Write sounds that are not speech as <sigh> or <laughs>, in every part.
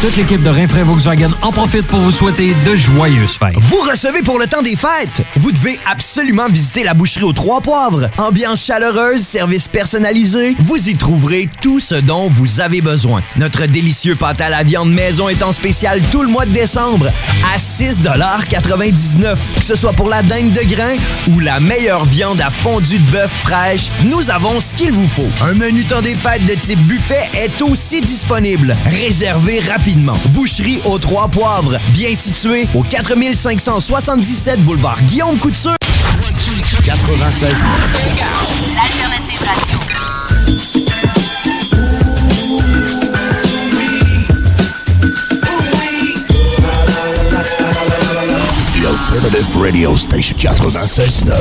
Toute l'équipe de Rinfraie Volkswagen en profite pour vous souhaiter de joyeuses fêtes. Vous recevez pour le temps des fêtes. Vous devez absolument visiter la boucherie aux Trois Poivres. Ambiance chaleureuse, service personnalisé. Vous y trouverez tout ce dont vous avez besoin. Notre délicieux pâte à la viande maison est en spécial tout le mois de décembre à 6,99 Que ce soit pour la dingue de grain ou la meilleure viande à fondue de bœuf fraîche, nous avons ce qu'il vous faut. Un menu temps des fêtes de type buffet est aussi disponible. Réservez rapidement. Boucherie aux Trois Poivres, bien située au 4577 boulevard Guillaume Couture. 96. L'alternative radio. Alternative Radio Station 96.9.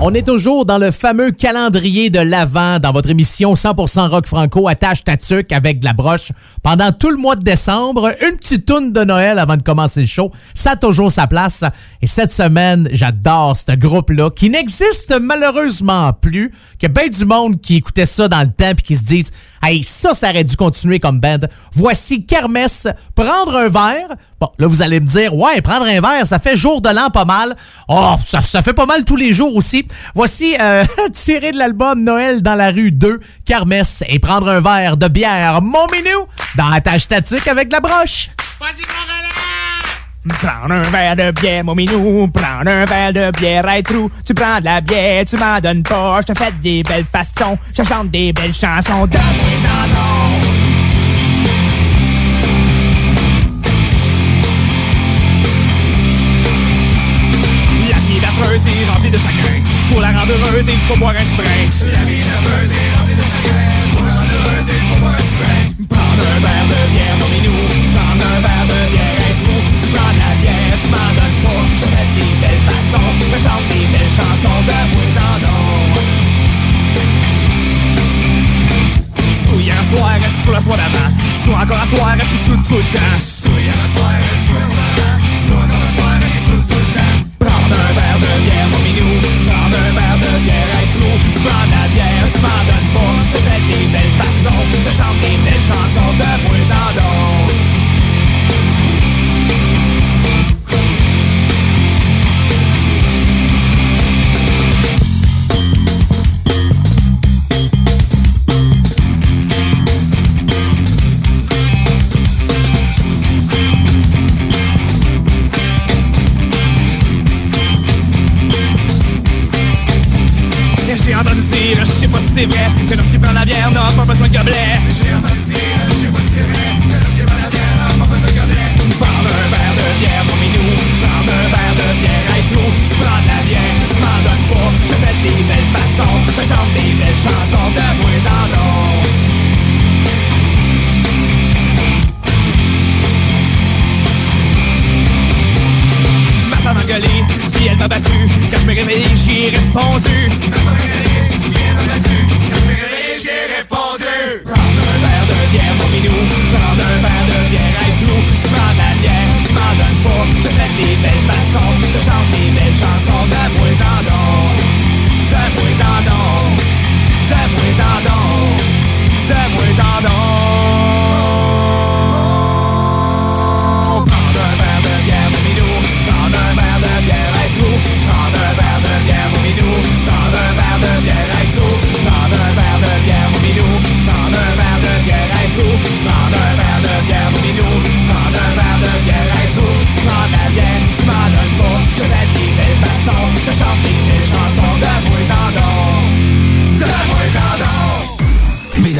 On est toujours dans le fameux calendrier de l'Avent dans votre émission 100% rock franco attache ta avec de la broche. Pendant tout le mois de décembre, une petite toune de Noël avant de commencer le show, ça a toujours sa place. Et cette semaine, j'adore ce groupe-là qui n'existe malheureusement plus, que ben du monde qui écoutait ça dans le temps puis qui se disent Hey, ça, ça aurait dû continuer comme band. Voici Kermesse, prendre un verre. Bon, là, vous allez me dire, ouais, prendre un verre, ça fait jour de l'an pas mal. Oh, ça, fait pas mal tous les jours aussi. Voici euh, <laughs> tiré de l'album Noël dans la rue 2, Kermesse, et prendre un verre de bière, mon minou, dans la tâche statique avec la broche. Prendre un verre de bière, mon minou, prendre un verre de bière, être trou. Tu prends de la bière, tu m'en donnes pas, je te fais des belles façons, je chante des belles chansons. De La vie affreuse est remplie de chagrin, pour la rendre heureuse, il faut boire un brin. La vie affreuse est remplie je chante des belles chansons de bruit en c'est vrai, que l'homme qui prend la bière n'a pas besoin de gobelet. Je qui prend la bière. Prendre un verre de bière, mon minou, prendre un verre de bière, et. Tu prends de la bière, tu pas, je fais des belles façons, je chante des belles chansons de puis elle m'a battu. Quand je me réveille, j'ai répondu. Je fais des belles façons, je chante des belles chansons de bruit en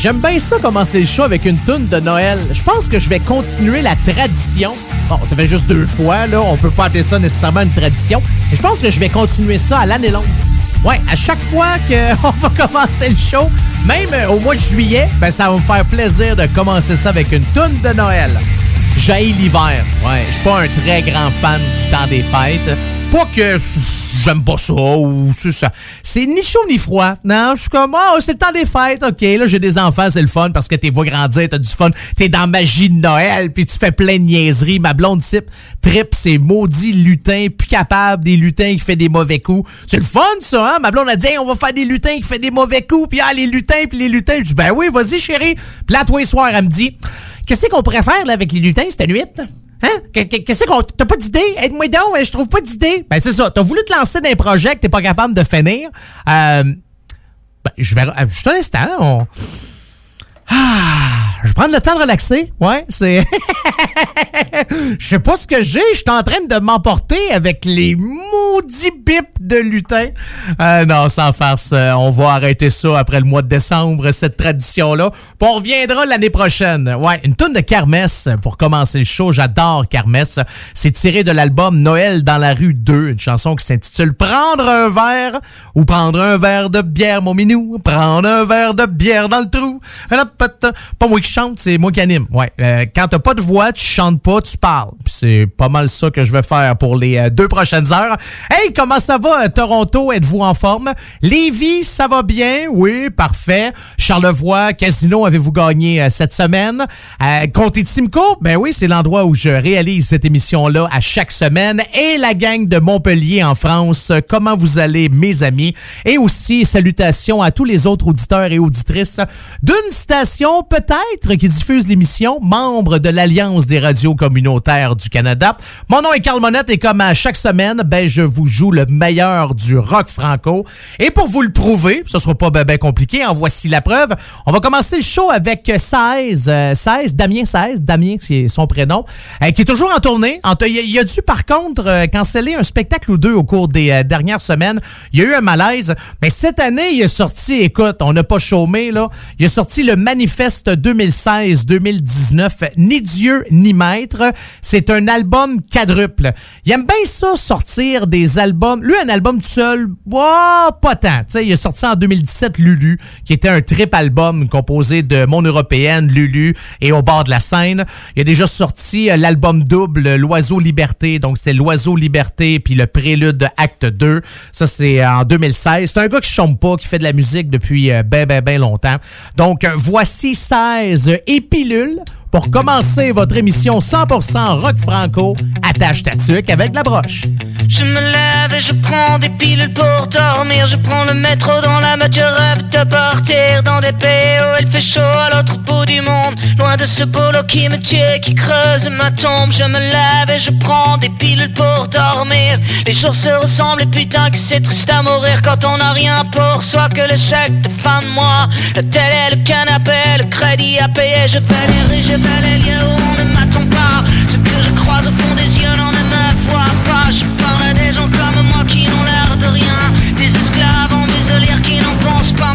J'aime bien ça commencer le show avec une toune de Noël. Je pense que je vais continuer la tradition. Bon, ça fait juste deux fois, là. On peut pas appeler ça nécessairement une tradition. Mais je pense que je vais continuer ça à l'année longue. Ouais, à chaque fois qu'on <laughs> va commencer le show, même euh, au mois de juillet, ben, ça va me faire plaisir de commencer ça avec une toune de Noël. J'ai l'hiver. Ouais, je suis pas un très grand fan du temps des fêtes. Pas que j'aime pas ça ou c'est ça. C'est ni chaud ni froid. Non, je suis comme, oh, c'est le temps des fêtes. OK, là, j'ai des enfants, c'est le fun parce que t'es vois grandir, t'as du fun. T'es dans magie de Noël, puis tu fais plein de niaiseries. Ma blonde type trip, c'est maudit lutin, plus capable des lutins qui fait des mauvais coups. C'est le fun, ça, hein? Ma blonde a dit, Hey, on va faire des lutins qui fait des mauvais coups, puis ah, les lutins, puis les lutins. Je dis, ben oui, vas-y, chérie. Puis là, tous les soirs, elle me dit, qu'est-ce qu'on pourrait faire, là, avec les lutins cette nuit? Hein? Qu- qu- Qu'est-ce qu'on. T'as pas d'idée? Aide-moi donc, je trouve pas d'idée. Ben, c'est ça. T'as voulu te lancer dans un projet que t'es pas capable de finir. Euh, ben, je vais. euh, Juste un instant, on. Ah, je vais prendre le temps de relaxer. Ouais, c'est. <laughs> Je sais pas ce que j'ai. Je suis en train de m'emporter avec les maudits bips de lutin. Euh, non, sans farce. euh, on va arrêter ça après le mois de décembre, cette tradition-là. On reviendra l'année prochaine. Ouais, une tonne de Kermesse pour commencer le show. J'adore Kermesse. C'est tiré de l'album Noël dans la rue 2, une chanson qui s'intitule Prendre un verre ou prendre un verre de bière, mon minou. Prendre un verre de bière dans le trou. Pas moi qui chante, c'est moi qui anime. Ouais. Euh, quand t'as pas de voix, tu chantes pas, tu parles. C'est pas mal ça que je vais faire pour les euh, deux prochaines heures. Hey, comment ça va, euh, Toronto? Êtes-vous en forme? Lévis, ça va bien? Oui, parfait. Charlevoix, Casino, avez-vous gagné cette semaine? Comté de Simcoe? Ben oui, c'est l'endroit où je réalise cette émission-là à chaque semaine. Et la gang de Montpellier en France, comment vous allez, mes amis? Et aussi, salutations à tous les autres auditeurs et auditrices d'une station peut-être qui diffuse l'émission, membre de l'Alliance des radios communautaires du Canada. Mon nom est Carl Monette et comme à chaque semaine, ben je vous joue le meilleur du rock franco. Et pour vous le prouver, ce sera pas ben, ben compliqué, en voici la preuve. On va commencer le show avec 16, euh, 16, Damien 16, Damien c'est son prénom, euh, qui est toujours en tournée. Il a, dû par contre euh, canceller un spectacle ou deux au cours des euh, dernières semaines. Il y a eu un malaise, mais cette année, il a sorti, écoute, on n'a pas chômé là, il a sorti le manifeste 2016-2019, ni Dieu ni maître. C'est un album quadruple. Il aime bien ça sortir des albums. Lui, un album tout seul, bah, pas tant. Tu sais, il a sorti en 2017 Lulu, qui était un trip album composé de Mon Européenne, Lulu et Au bord de la Seine. Il a déjà sorti euh, l'album double L'Oiseau Liberté. Donc, c'est L'Oiseau Liberté puis le prélude de Acte 2. Ça, c'est en 2016. C'est un gars qui chante pas, qui fait de la musique depuis euh, ben, ben, ben longtemps. Donc, euh, voici 16 épilules pour commencer votre émission 100% rock franco. Attache ta avec la broche. Je me lève et je prends des pilules pour dormir. Je prends le métro dans la mode, je rêve de partir dans des pays où il fait chaud à l'autre bout du monde. Loin de ce boulot qui me tue, qui creuse ma tombe. Je me lève et je prends des pilules pour dormir. Les jours se ressemblent et putain que c'est triste à mourir quand on n'a rien pour soi que le chèque de fin de mois. La télé, le canapé, le crédit à payer. Je vais les rues, je vais les lieux où on ne m'attend pas. Ce que je croise au fond des yeux n'en ne me voit pas. Des gens comme moi qui n'ont l'air de rien. Des esclaves en muselière qui n'en pensent pas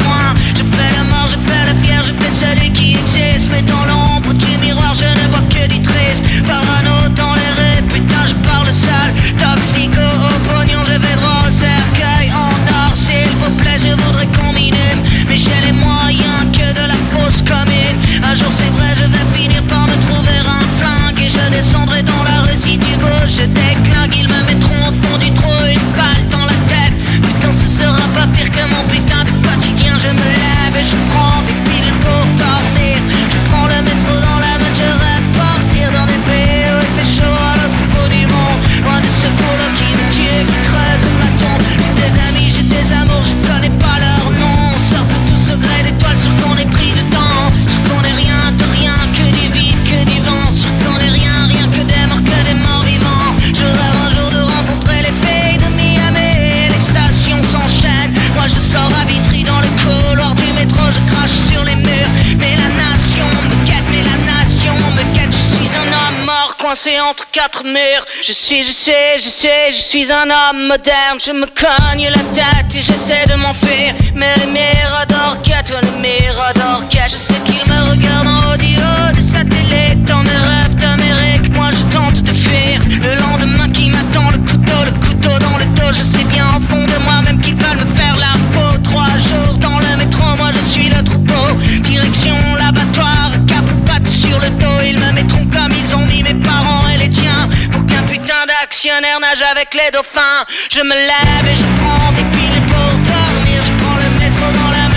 coincé entre quatre murs. Je suis, je sais, je sais, je suis un homme moderne. Je me cogne la tête et j'essaie de m'enfuir. Mais le mirador toi le mirador Je sais qu'il me regarde en audio de sa télé. Dans mes rêves d'Amérique, moi je tente de fuir. Le lendemain qui m'attend, le couteau, le couteau dans le dos. Je sais bien au fond de moi-même qu'ils veulent me faire la peau. Trois jours dans le métro, moi je suis le troupeau. Direction l'abattoir, cap pas sur le dos, ils me mettront comme ils ont mis mes parents et les tiens. Pour qu'un putain d'actionnaire nage avec les dauphins. Je me lève et je prends des piles pour dormir. Je prends le métro dans la main.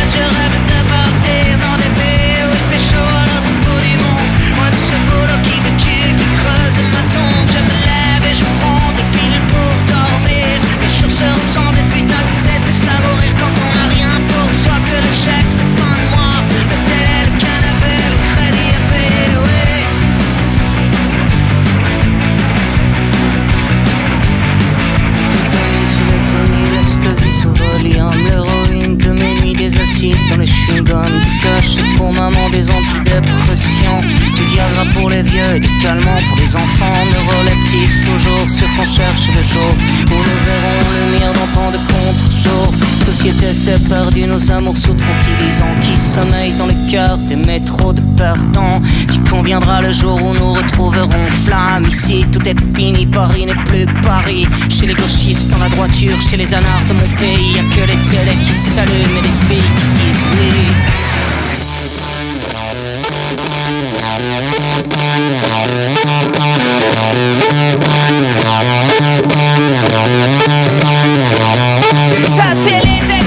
L'héroïne de mes nuits, des acides dans les chewing-gums, du cache pour maman, des antidépressions, du Viagra pour les vieux et des calmants pour les enfants, neuroleptiques, toujours ce qu'on cherche le jour où nous verrons le mire dans tant de contre-jours. Société s'est perdue, nos amours sous tranquillisants qui sommeillent dans le cœur des métros de perdants. Tu conviendras le jour où nous retrouverons flamme. Ici, tout est fini, Paris n'est plus Paris. Chez les gauchistes, dans la droiture, chez les anards de mon pays, y que les télés qui s'allument et les filles qui disent oui. Les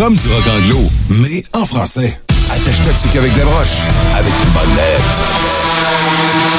comme du rock anglo, mais en français. Attache-toi dessus qu'avec la broche, avec une bonne lettre.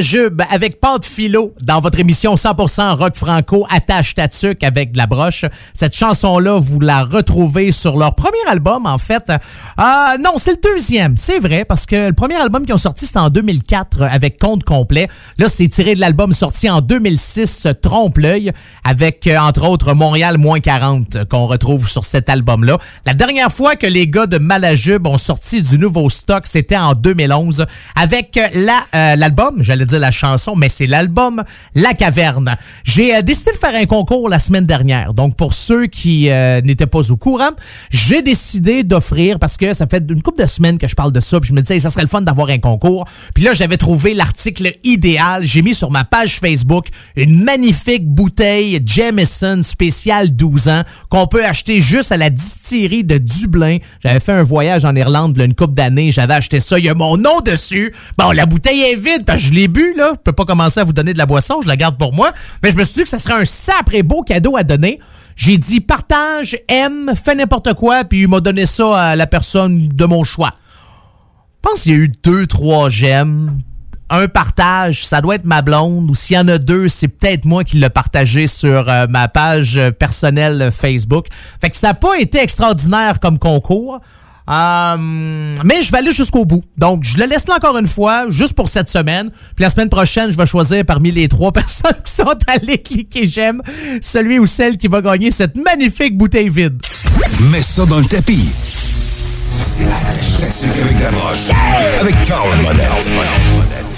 De Malajube avec Pâte Philo dans votre émission 100% rock franco Attache Tatuc avec de la broche. Cette chanson-là, vous la retrouvez sur leur premier album, en fait. Ah non, c'est le deuxième, c'est vrai, parce que le premier album qu'ils ont sorti, c'était en 2004 avec Compte complet. Là, c'est tiré de l'album sorti en 2006, Trompe l'œil, avec, euh, entre autres, Montréal moins 40, qu'on retrouve sur cet album-là. La dernière fois que les gars de Malajube ont sorti du nouveau stock, c'était en 2011, avec la euh, l'album, j'allais la chanson, mais c'est l'album La Caverne. J'ai euh, décidé de faire un concours la semaine dernière. Donc, pour ceux qui euh, n'étaient pas au courant, j'ai décidé d'offrir, parce que ça fait une couple de semaines que je parle de ça, puis je me disais, ça serait le fun d'avoir un concours. Puis là, j'avais trouvé l'article idéal. J'ai mis sur ma page Facebook une magnifique bouteille Jameson spéciale 12 ans qu'on peut acheter juste à la distillerie de Dublin. J'avais fait un voyage en Irlande là, une couple d'années. J'avais acheté ça. Il y a mon nom dessus. Bon, la bouteille est vide parce que je l'ai bu, là. Je peux pas commencer à vous donner de la boisson. Je la garde pour moi. Mais je me suis dit que ça serait un sacré beau cadeau à donner. J'ai dit partage, aime, fais n'importe quoi, puis il m'a donné ça à la personne de mon choix. Je pense qu'il y a eu deux, trois j'aime. Un partage, ça doit être ma blonde, ou s'il y en a deux, c'est peut-être moi qui l'ai partagé sur euh, ma page personnelle Facebook. Fait que ça n'a pas été extraordinaire comme concours. Euh, mais je vais aller jusqu'au bout. Donc, je le laisse là encore une fois, juste pour cette semaine. Puis la semaine prochaine, je vais choisir parmi les trois <laughs> personnes qui sont allées cliquer j'aime celui ou celle qui va gagner cette magnifique bouteille vide. Mets ça dans le tapis. Avec la broche. Avec Carl Monette.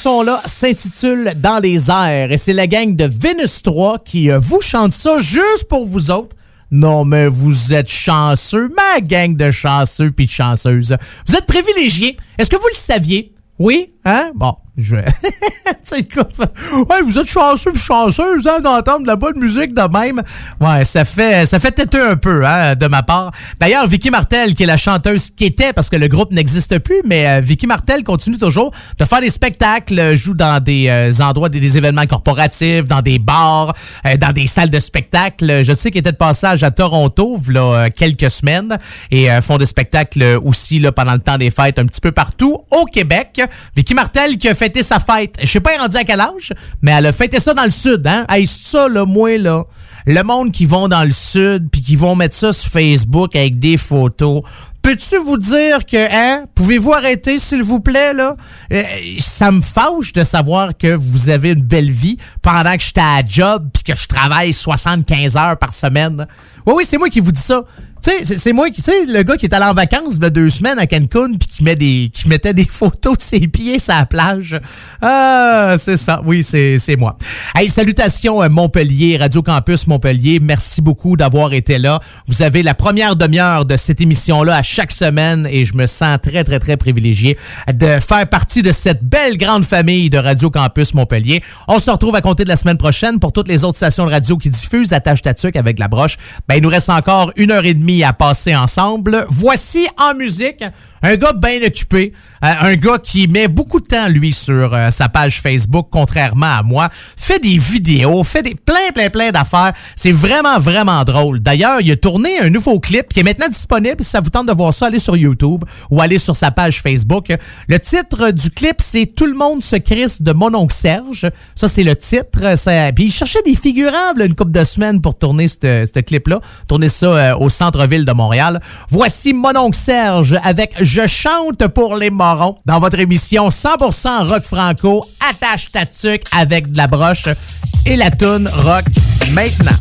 Chanson-là s'intitule Dans les airs et c'est la gang de Vénus 3 qui euh, vous chante ça juste pour vous autres. Non, mais vous êtes chanceux, ma gang de chanceux puis de chanceuses. Vous êtes privilégiés. Est-ce que vous le saviez? Oui? Hein? Bon, <laughs> ouais, vous êtes chanceux chanceuse, hein, d'entendre de la bonne musique de même. Ouais, ça fait, ça fait têter un peu, hein, de ma part. D'ailleurs, Vicky Martel, qui est la chanteuse qui était, parce que le groupe n'existe plus, mais euh, Vicky Martel continue toujours de faire des spectacles, euh, joue dans des euh, endroits, des, événements corporatifs, dans des bars, dans des salles de spectacle. Je sais qu'elle était de passage à Toronto, là, quelques semaines, et font des spectacles aussi, là, pendant le temps des fêtes, un petit peu partout au Québec. Vicky Martel qui a fêté sa fête. Je sais pas, rendue à quel âge, mais elle a fêté ça dans le sud, hein. Hey, c'est ça, là, moi, là. Le monde qui vont dans le sud puis qui vont mettre ça sur Facebook avec des photos. Peux-tu vous dire que, hein, pouvez-vous arrêter, s'il vous plaît, là? Euh, ça me fâche de savoir que vous avez une belle vie pendant que j'étais à job puis que je travaille 75 heures par semaine. Oui, oui, c'est moi qui vous dis ça. Tu sais, c'est- moi qui, tu sais, le gars qui est allé en vacances a deux semaines à Cancun puis qui met des, qui mettait des <laughs> photos de ses pieds sur la plage. Ah, c'est ça. Oui, c'est, c'est moi. Hey, salutations euh, Montpellier, Radio Campus Montpellier. Merci beaucoup d'avoir été là. Vous avez la première demi-heure de cette émission-là à chaque semaine et je me sens très, très, très privilégié de faire partie de cette belle grande famille de Radio Campus Montpellier. On se retrouve à compter de la semaine prochaine pour toutes les autres stations de radio qui diffusent Attache Tatuc avec la broche. Ben, il nous reste encore une heure et demie à passer ensemble. Voici en musique un gars bien occupé, euh, un gars qui met beaucoup de temps, lui, sur euh, sa page Facebook, contrairement à moi. Fait des vidéos, fait des plein, plein, plein d'affaires. C'est vraiment, vraiment drôle. D'ailleurs, il a tourné un nouveau clip qui est maintenant disponible. Si ça vous tente de voir ça, allez sur YouTube ou allez sur sa page Facebook. Le titre du clip, c'est Tout le monde se crisse de mon oncle Serge. Ça, c'est le titre. Puis il cherchait des figurants là, une couple de semaines pour tourner ce ce clip-là. Tourner ça euh, au centre-ville de Montréal. Voici mon oncle Serge avec Je chante pour les morons dans votre émission 100% rock franco. Attache ta avec de la broche et la toune rock maintenant.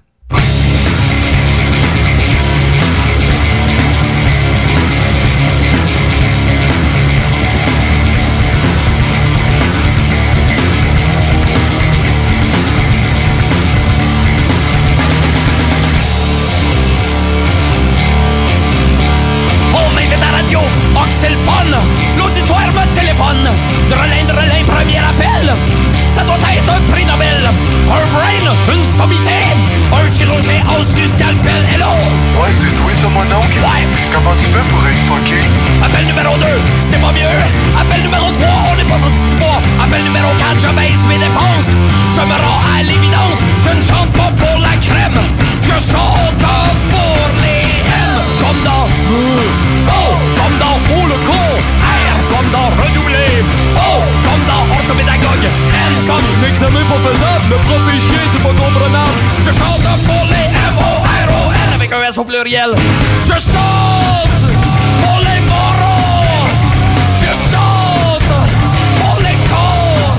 Hausse du scalpel Hello! Ouais, c'est toi ça, mon oncle? Ouais. Comment tu fais pour être fucké? Appel numéro 2, c'est pas mieux. Appel numéro 3, on n'est pas sorti du bois Appel numéro 4, je baisse mes défenses. Je me rends à l'évidence Je ne chante pas pour la crème. Je chante pour les M. Comme dans euh, Oh, comme dans Oh le con R comme dans Redoublé. Oh, comme dans Orthopédagogue. N comme L'examen pas faisable Le prof est chier, c'est pas comprenable. Je chante pour les Au pluriel. Je chante pour les morons Je chante pour les cons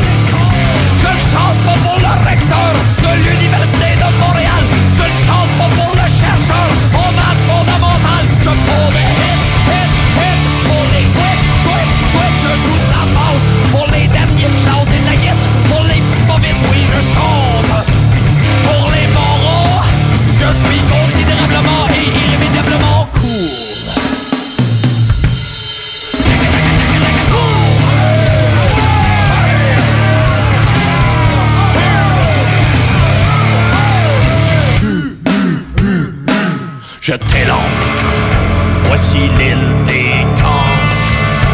Je chante pas pour le recteur de l'Université de Montréal. Je chante pas pour le chercheur en maths fondamentales Je pour les hits, hits, hits Pour les tweets, tweets, tweets Je joue de la basse pour les derniers classes et la guette. Pour les petits bobites, oui je chante. Pour les morons Je suis Je t'élanque. Voici l'île des camps.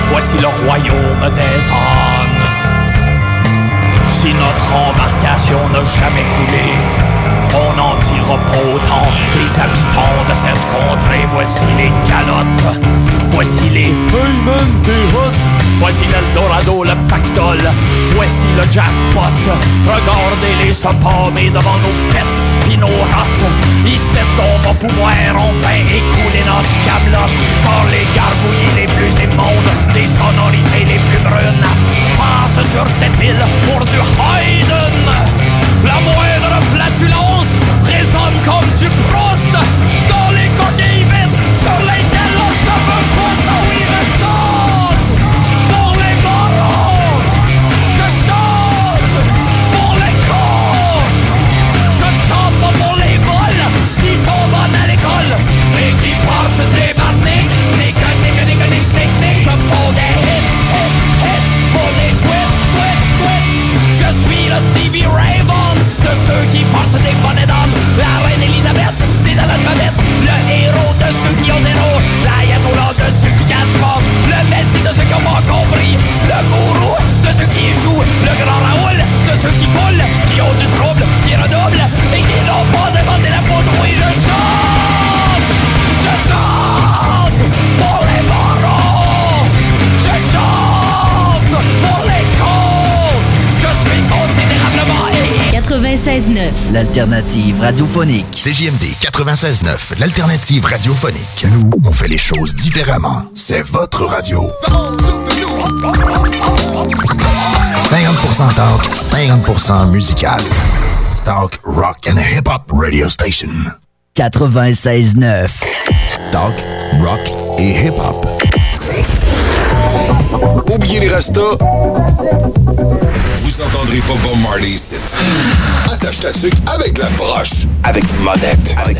Voici le royaume des ânes. Si notre embarcation n'a jamais coulé, on n'en pas autant des habitants de cette contrée. Voici les calottes. Voici les Hey man, t'es hot. Voici l'Eldorado, le pactole. Voici le jackpot. Regardez-les se palmer devant nos pets pis nos rates. Ici, on va pouvoir enfin écouler notre camelot. Car les gargouilles les plus immondes, les sonorités les plus brunes, passent sur cette île pour du Haydn. La moindre flatulence résonne comme du Proust 96.9. L'alternative radiophonique. CJMD 96.9, l'alternative radiophonique. Nous, on fait les choses différemment. C'est votre radio. 50% talk, 50% musical. Talk, rock and hip-hop radio station. 96.9. Talk, rock et hip-hop. Oubliez les rastas. Vous entendrez pas Bob Marley ici. Attache ta tuque avec la broche. Avec monette. Avec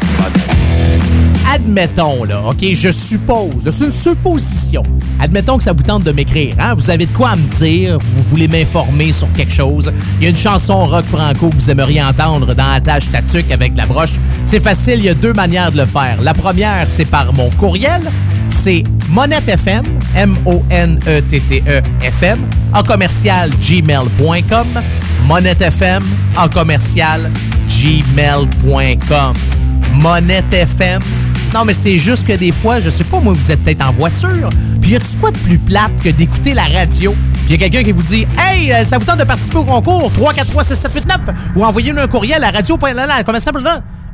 Admettons, là, OK, je suppose, c'est une supposition. Admettons que ça vous tente de m'écrire, hein? Vous avez de quoi à me dire, vous voulez m'informer sur quelque chose. Il y a une chanson rock franco que vous aimeriez entendre dans la tâche tatuc avec la broche. C'est facile, il y a deux manières de le faire. La première, c'est par mon courriel. C'est monettefm, M-O-N-E-T-T-E FM, en commercial gmail.com. monettefm, en commercial gmail.com. monettefm, non, mais c'est juste que des fois, je sais pas, moi, vous êtes peut-être en voiture, puis y a-tu quoi de plus plate que d'écouter la radio, puis y a quelqu'un qui vous dit Hey, euh, ça vous tente de participer au concours 343 6789 ou envoyez-nous un courriel à radio. Comment ça,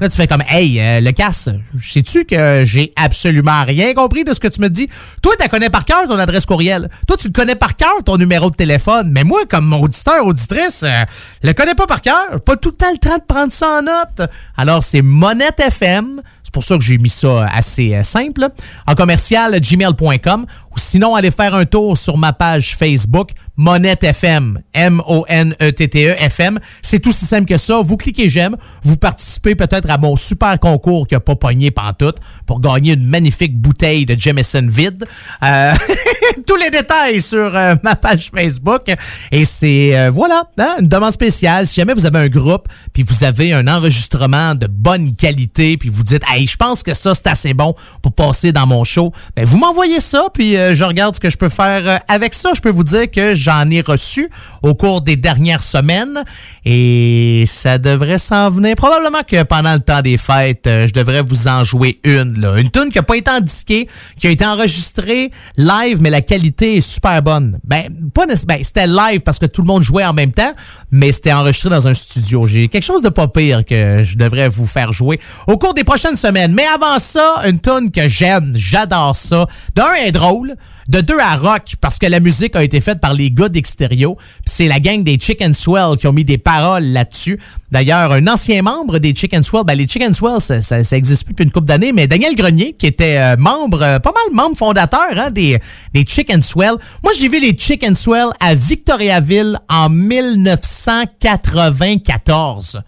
là? Tu fais comme Hey, euh, le casse, sais-tu que j'ai absolument rien compris de ce que tu me dis? Toi, tu connais par cœur ton adresse courriel. Toi, tu le connais par cœur ton numéro de téléphone. Mais moi, comme auditeur, auditrice, euh, le connais pas par cœur. Pas tout le temps le temps de prendre ça en note. Alors, c'est Monette FM. C'est pour ça que j'ai mis ça assez euh, simple. En commercial, gmail.com. Ou sinon, allez faire un tour sur ma page Facebook, Monette FM. M-O-N-E-T-T-E FM. C'est aussi simple que ça. Vous cliquez j'aime. Vous participez peut-être à mon super concours qui a pas pogné pantoute pour gagner une magnifique bouteille de Jameson vide. Euh, <laughs> tous les détails sur euh, ma page Facebook. Et c'est, euh, voilà, hein, une demande spéciale. Si jamais vous avez un groupe, puis vous avez un enregistrement de bonne qualité, puis vous dites, hey, je pense que ça, c'est assez bon pour passer dans mon show, ben, vous m'envoyez ça, puis je regarde ce que je peux faire avec ça. Je peux vous dire que j'en ai reçu au cours des dernières semaines et ça devrait s'en venir. Probablement que pendant le temps des fêtes, euh, je devrais vous en jouer une. Là. Une tune qui n'a pas été indiquée, qui a été enregistrée live, mais la qualité est super bonne. Ben, pas ben, c'était live parce que tout le monde jouait en même temps, mais c'était enregistré dans un studio. J'ai quelque chose de pas pire que je devrais vous faire jouer au cours des prochaines semaines. Mais avant ça, une tune que j'aime, j'adore ça. D'un, elle est drôle. De deux, à rock, parce que la musique a été faite par les gars d'Extérieur. C'est la gang des Chicken Swell qui ont mis des paroles là-dessus. D'ailleurs, un ancien membre des Chicken Swell, ben les Chicken Swell, ça, ça, ça existe plus depuis une couple d'années, mais Daniel Grenier, qui était euh, membre, euh, pas mal membre fondateur hein, des, des Chicken Swell. Moi, j'ai vu les Chicken Swell à Victoriaville en 1994.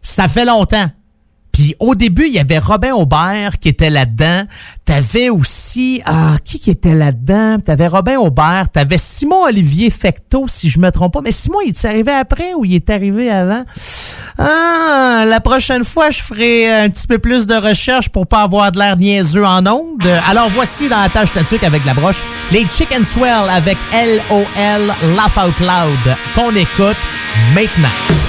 Ça fait longtemps. Puis au début, il y avait Robin Aubert qui était là-dedans. T'avais aussi... Ah, qui qui était là-dedans? T'avais Robin Aubert. T'avais Simon-Olivier Fecteau, si je me trompe pas. Mais Simon, il est arrivé après ou il est arrivé avant? Ah, la prochaine fois, je ferai un petit peu plus de recherche pour pas avoir de l'air niaiseux en ondes. Alors voici dans la tâche statique avec la broche, les Chicken Swell avec L-O-L, Laugh Out Loud, qu'on écoute maintenant.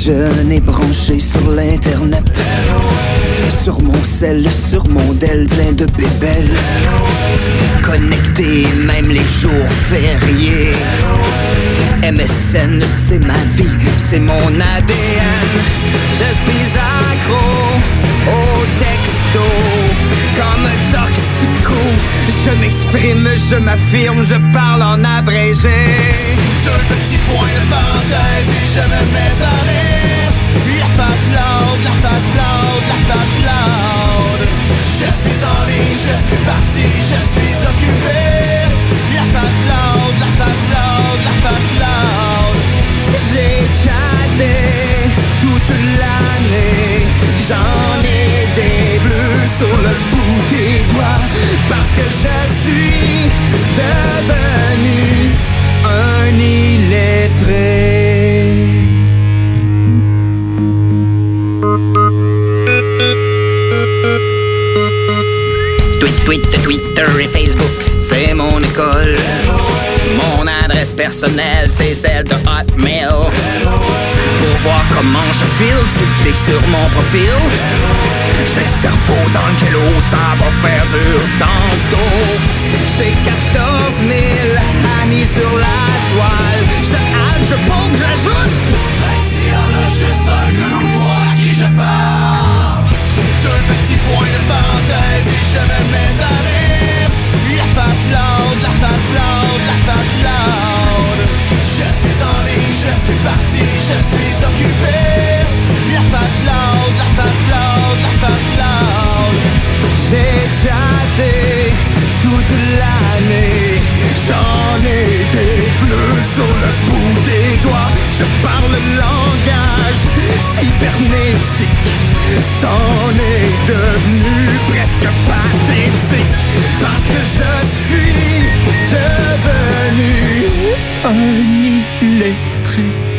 Jeune et branché sur l'internet. Sur mon sel, sur mon Dell plein de bébelles. Connecté même les jours fériés. MSN c'est ma vie, c'est mon ADN Je suis accro au texto Comme toxico. Je m'exprime, je m'affirme, je parle en abrégé. Deux petits points de parenthèse et je me mets à rire La patte loud, la patte loud, Je suis en ligne, je suis parti, je suis occupé La patte loud, la patte loud, J'ai chatté toute l'année J'en ai des bleus sur le bout des doigts Parce que je suis devenu un illettré Twitter et Facebook, c'est mon école. Mon adresse personnelle, c'est celle de Hotmail. Pour voir comment je file, tu cliques sur mon profil. J'ai cerveau dans le ça va faire dur tantôt J'ai 14 000 amis sur la toile Je hâte, je pompe, j'ajoute Deux petits points de parenthèse et je me mets à rire. La face loud, la face loud, la face loud Je suis en ligne, je suis parti, je suis occupé. La face loud, la face loud, la face loud J'ai tâté toute l'année. J'en ai des bleus sur le bout des doigts Je parle le langage cybernétique. C'en est devenu presque pathétique. Parce que je suis devenu un illettré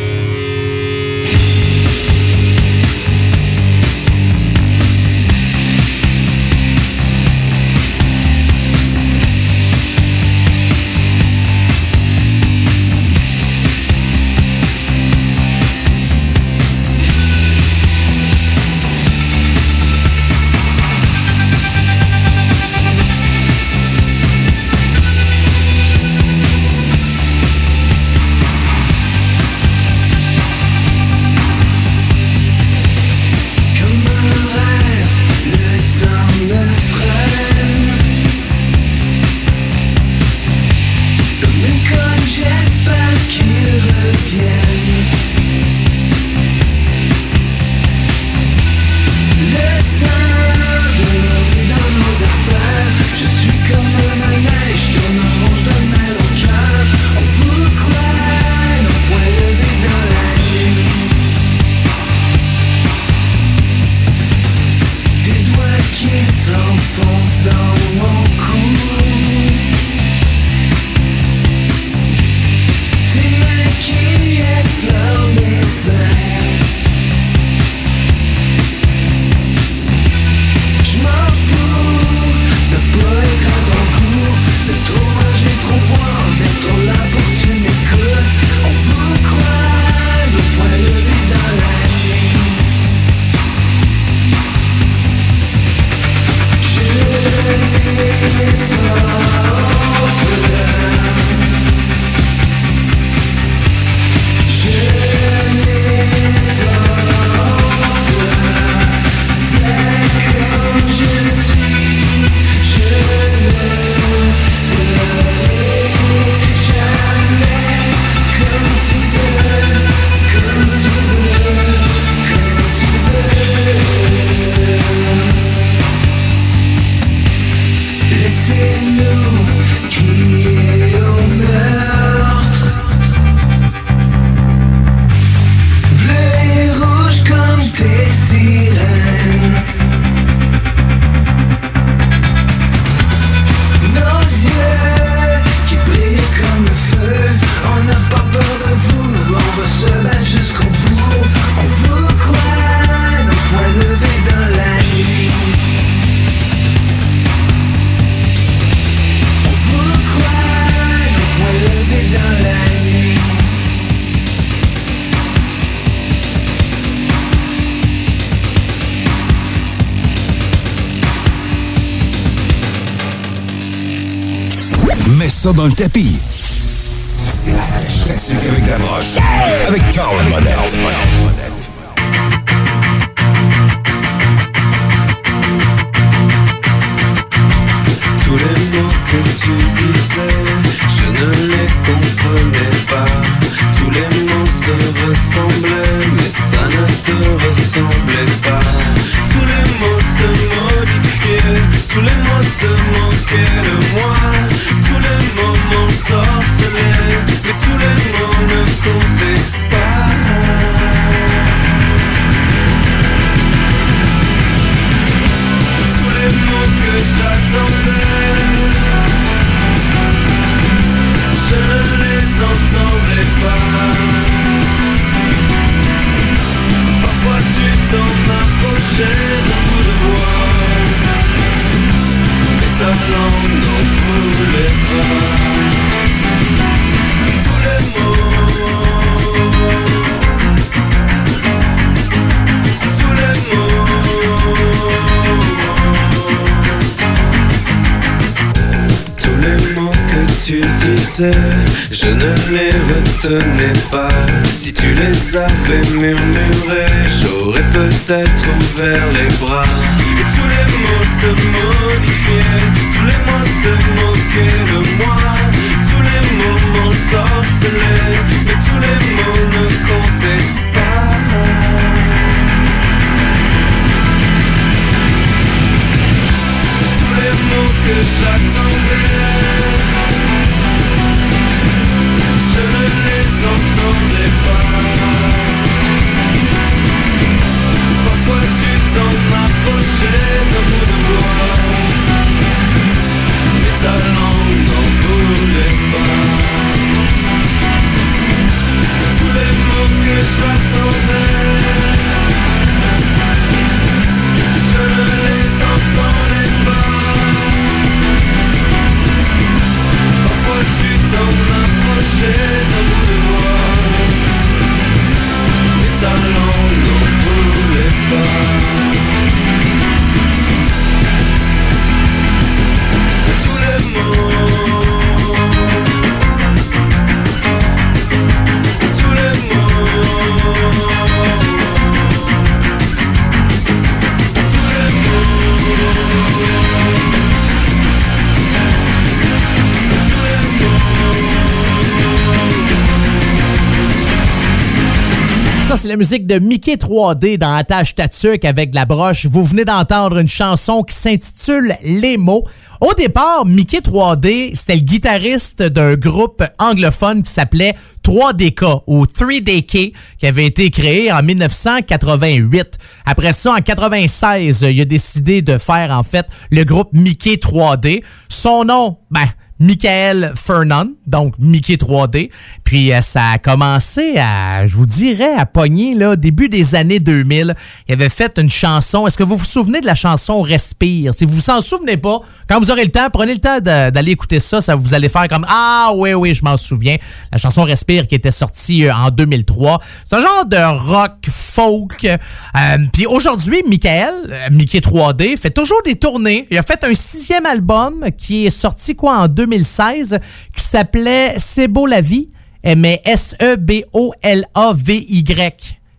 musique de Mickey 3D dans Attache Tatuc avec la broche. Vous venez d'entendre une chanson qui s'intitule Les mots. Au départ, Mickey 3D, c'était le guitariste d'un groupe anglophone qui s'appelait 3DK ou 3DK qui avait été créé en 1988. Après ça, en 96, il a décidé de faire en fait le groupe Mickey 3D. Son nom, ben, Michael Fernan, donc Mickey 3D. Puis euh, ça a commencé à, je vous dirais, à pogner, là, début des années 2000. Il avait fait une chanson. Est-ce que vous vous souvenez de la chanson Respire? Si vous vous en souvenez pas, quand vous aurez le temps, prenez le temps d'aller écouter ça. Ça vous allez faire comme, ah oui, oui, je m'en souviens. La chanson Respire qui était sortie euh, en 2003. C'est un genre de rock folk. Euh, Puis aujourd'hui, Michael, Mickey 3D, fait toujours des tournées. Il a fait un sixième album qui est sorti quoi en 2016 qui s'appelait C'est beau la vie, mais S-E-B-O-L-A-V-Y.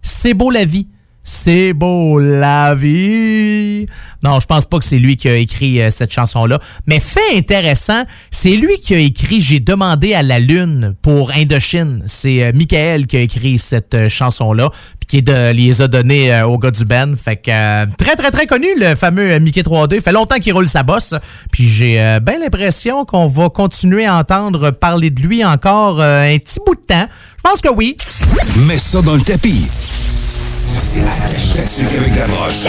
C'est beau la vie. C'est beau la vie. Non, je pense pas que c'est lui qui a écrit euh, cette chanson-là. Mais fait intéressant, c'est lui qui a écrit J'ai demandé à la lune pour Indochine. C'est euh, Michael qui a écrit cette euh, chanson-là, puis qui de- les a données euh, au gars du Ben. Fait que très très très connu le fameux Mickey 3D. Fait longtemps qu'il roule sa bosse. Puis j'ai bien l'impression qu'on va continuer à entendre parler de lui encore un petit bout de temps. Je pense que oui. Mets ça dans le tapis. Avec la broche.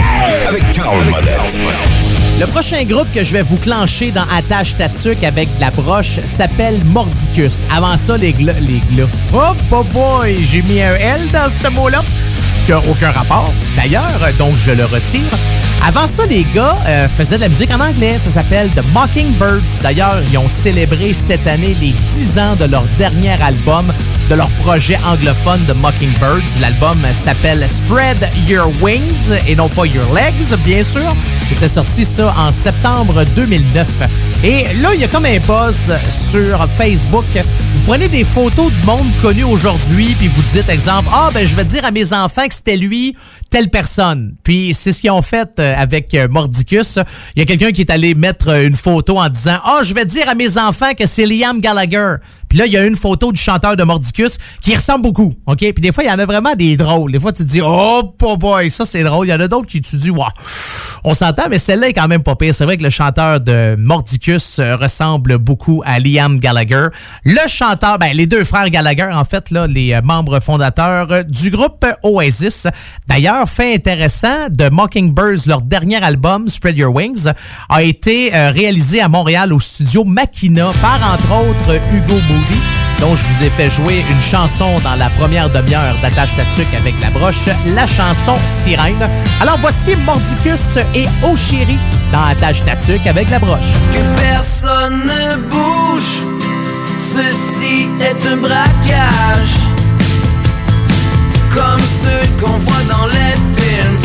Avec Carl. Le prochain groupe que je vais vous clencher dans Attache Tatuc avec de la broche s'appelle Mordicus. Avant ça, les glas. Les glas. Oh boy, j'ai mis un L dans ce mot-là. Aucun rapport, d'ailleurs, donc je le retire. Avant ça, les gars euh, faisaient de la musique en anglais. Ça s'appelle The Mockingbirds. D'ailleurs, ils ont célébré cette année les 10 ans de leur dernier album, de leur projet anglophone The Mockingbirds. L'album s'appelle Spread Your Wings et non pas Your Legs, bien sûr. C'était sorti ça en septembre 2009. Et là, il y a comme un buzz sur Facebook. Vous prenez des photos de monde connu aujourd'hui, puis vous dites, exemple, ah, ben, je vais dire à mes enfants que c'était lui, telle personne. Puis c'est ce qu'ils ont fait euh, avec euh, Mordicus. Il y a quelqu'un qui est allé mettre euh, une photo en disant, ah, je vais dire à mes enfants que c'est Liam Gallagher. Puis là, il y a une photo du chanteur de Mordicus qui ressemble beaucoup. OK? Puis des fois, il y en a vraiment des drôles. Des fois, tu te dis, oh, boy, ça c'est drôle. Il y en a d'autres qui tu dis, wow, on s'entend, mais celle-là est quand même pas pire. C'est vrai que le chanteur de Mordicus euh, ressemble beaucoup à Liam Gallagher. Le chanteur, ben, les deux frères Gallagher, en fait, là, les euh, membres fondateurs euh, du groupe Oasis. D'ailleurs, fait intéressant, de Mockingbirds, leur dernier album, Spread Your Wings, a été réalisé à Montréal au studio Makina par, entre autres, Hugo Dont je vous ai fait jouer une chanson dans la première demi-heure d'Attache Tatuc avec la broche, la chanson Sirène. Alors voici Mordicus et Oshiri dans Attache Tatuc avec la broche. Que personne ne bouge, ceci est un braquage. Comme ceux qu'on voit dans les films,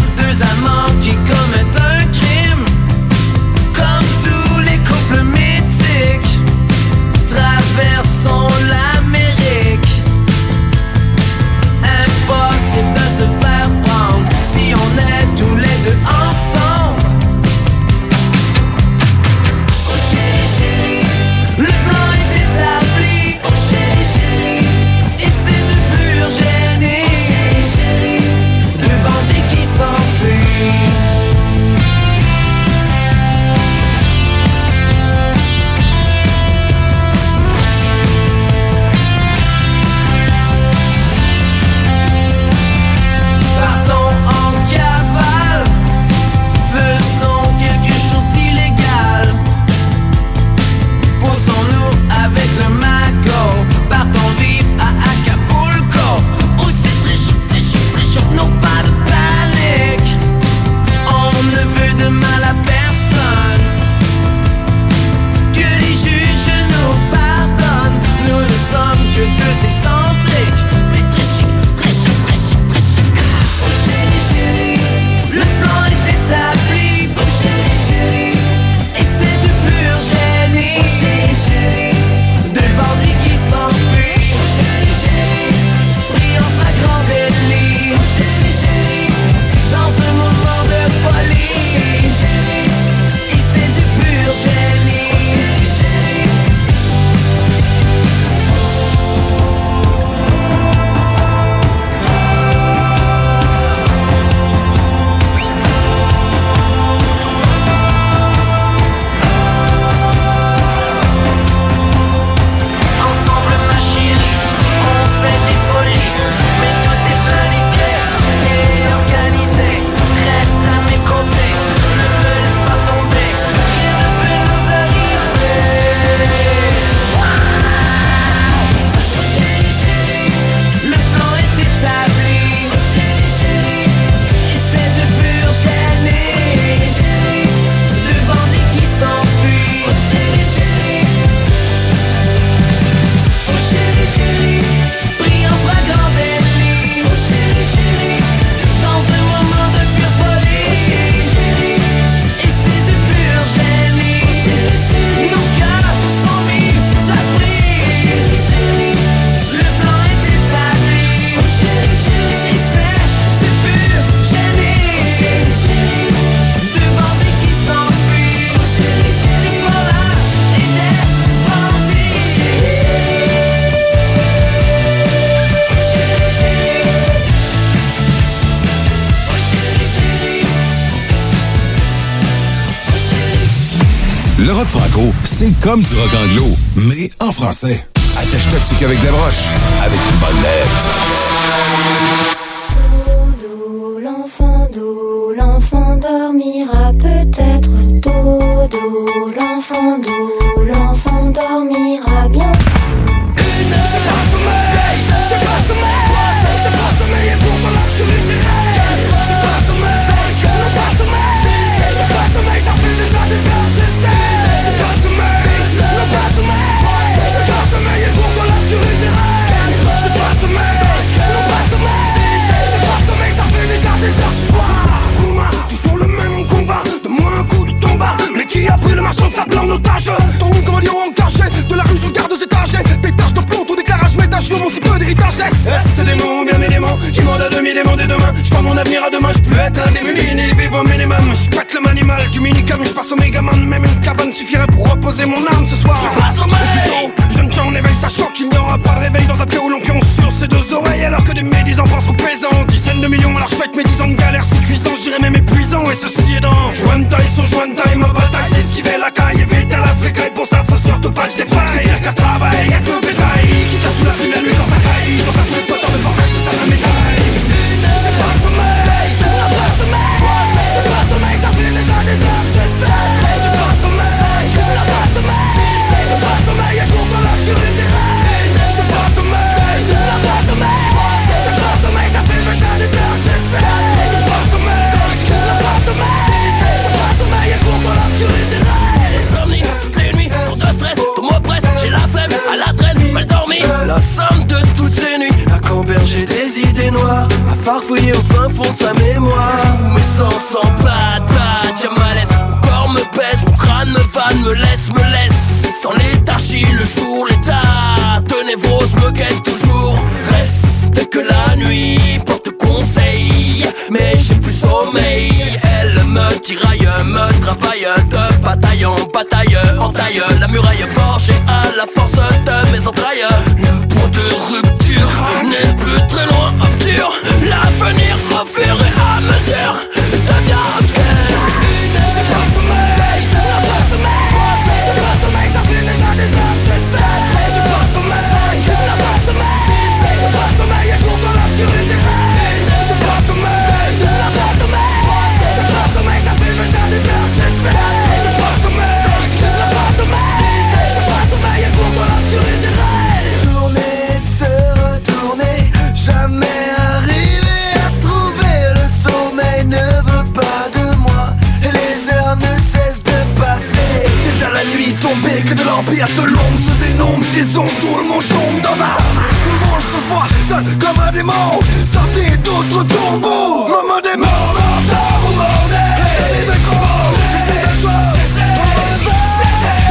Le rock franco, c'est comme du rock anglo, mais en français. Attache-toi dessus qu'avec des broches, avec une bonne lettre. Sable en otage Tourne comme un lion en de la rue je garde aux étagers, des taches de plomb, tout déclarage, métage mon si peu d'héritage. C'est des mots, bien démons, qui m'ont à demi démon des demain? J'prends mon avenir à demain, j'peux être un démuni, ni vivre au minimum. J'pète le manimal du minicam, j'passe au mégaman, même une cabane suffirait pour reposer mon âme ce soir. Pas sommeil. Jeune John éveille, sachant qu'il n'y aura pas de réveil dans un pied où l'on pion sur ses deux oreilles, alors que des médisants pensent au présent. Dizaines de millions, alors j'fête mes dix ans de galère, si cuisant, j'irais même épuisant, et ceci est dans. Sur joint taille, ma bataille, c'est esquiver la caille, éviter la fécaille, pour ça faut surtout pas que j'défaille. C'est dire qu'à travail, y'a que farfouiller au fin fond de sa mémoire. Tous mes sens sont plat, plat, y'a malaise, mon corps me pèse, mon crâne me vanne, me laisse, me laisse. Sans léthargie, le jour, l'état de névrose me guette toujours. Reste que la nuit porte conseil, mais j'ai plus sommeil. Tiraille, me travaille de bataille en bataille, en taille. La muraille forgée à la force de mes entrailles. Le point de rupture n'est plus très loin, obture. L'avenir offert à mesure de l'ombre se dénombre des ombres, tout le monde tombe dans un Tout le moi, seul comme un démon, sorti d'autres tombeaux. Moment des morts, mentor ou mordé. Les gros, les toi,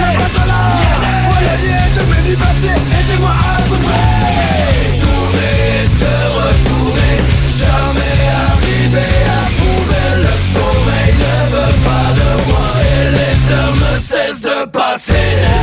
la là, voilà lié de mes vies passées, aidez-moi à sombrer. Tourner, se retourner, jamais arriver à trouver le sommeil ne veut pas de moi et les heures ne cessent de passer.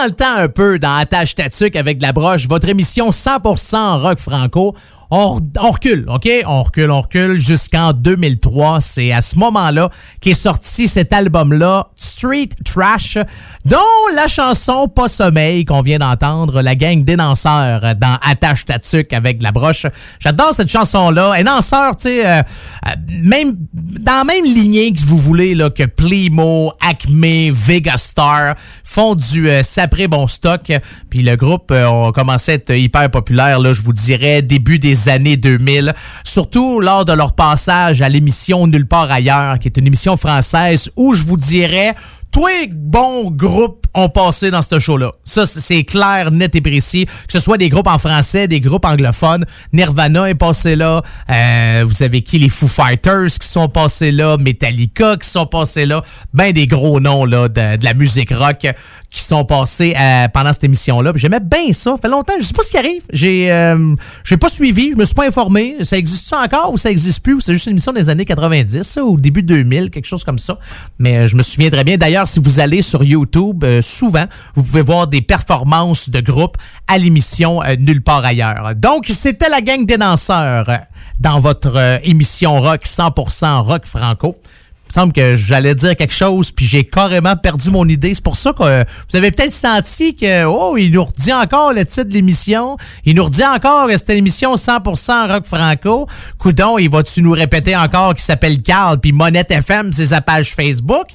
Dans le temps un peu dans Attache Tatuc avec de la broche, votre émission 100% rock franco. On, on recule, OK? On recule, on recule jusqu'en 2003. C'est à ce moment-là qu'est sorti cet album-là, Street Trash, dont la chanson Pas Sommeil qu'on vient d'entendre, la gang d'énanceurs dans Attache Tatuc avec de la broche. J'adore cette chanson-là. Énanceurs, tu sais, euh, euh, même, dans la même lignée que vous voulez, là, que Plimo, Acme, Vegastar font du euh, sapré bon stock. Puis le groupe euh, a commencé à être hyper populaire, là, je vous dirais, début des années 2000. Surtout lors de leur passage à l'émission Nulle part ailleurs, qui est une émission française où je vous dirais tous les bons groupes ont passé dans ce show-là. Ça, c'est clair, net et précis. Que ce soit des groupes en français, des groupes anglophones. Nirvana est passé là. Euh, vous avez qui? Les Foo Fighters qui sont passés là. Metallica qui sont passés là. Ben des gros noms là, de, la musique rock qui sont passés euh, pendant cette émission-là. J'aimais bien ça. Fait longtemps. Je sais pas ce qui arrive. J'ai euh, j'ai pas suivi. Je me suis pas informé. Ça existe ça encore ou ça existe plus? C'est juste une émission des années 90 ça, ou début 2000, quelque chose comme ça. Mais euh, je me souviens très bien. D'ailleurs, si vous allez sur YouTube, souvent, vous pouvez voir des performances de groupe à l'émission euh, Nulle part ailleurs. Donc, c'était la gang des danseurs euh, dans votre euh, émission rock 100% rock franco. Il me semble que j'allais dire quelque chose, puis j'ai carrément perdu mon idée. C'est pour ça que euh, vous avez peut-être senti que, oh, il nous redit encore le titre de l'émission. Il nous redit encore que c'était l'émission 100% rock franco. Coudon, il va-tu nous répéter encore qu'il s'appelle Carl, puis Monette FM, c'est sa page Facebook?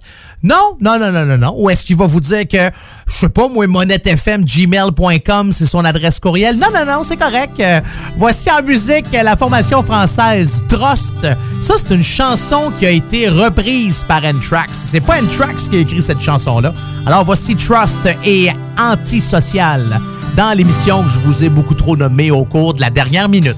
Non, non, non, non, non, non. Ou est-ce qu'il va vous dire que, je sais pas, moi, monettefmgmail.com, c'est son adresse courriel? Non, non, non, c'est correct. Euh, voici en musique la formation française Trust. Ça, c'est une chanson qui a été reprise par N-Trax. C'est pas N-Trax qui a écrit cette chanson-là. Alors, voici Trust et Antisocial dans l'émission que je vous ai beaucoup trop nommée au cours de la dernière minute.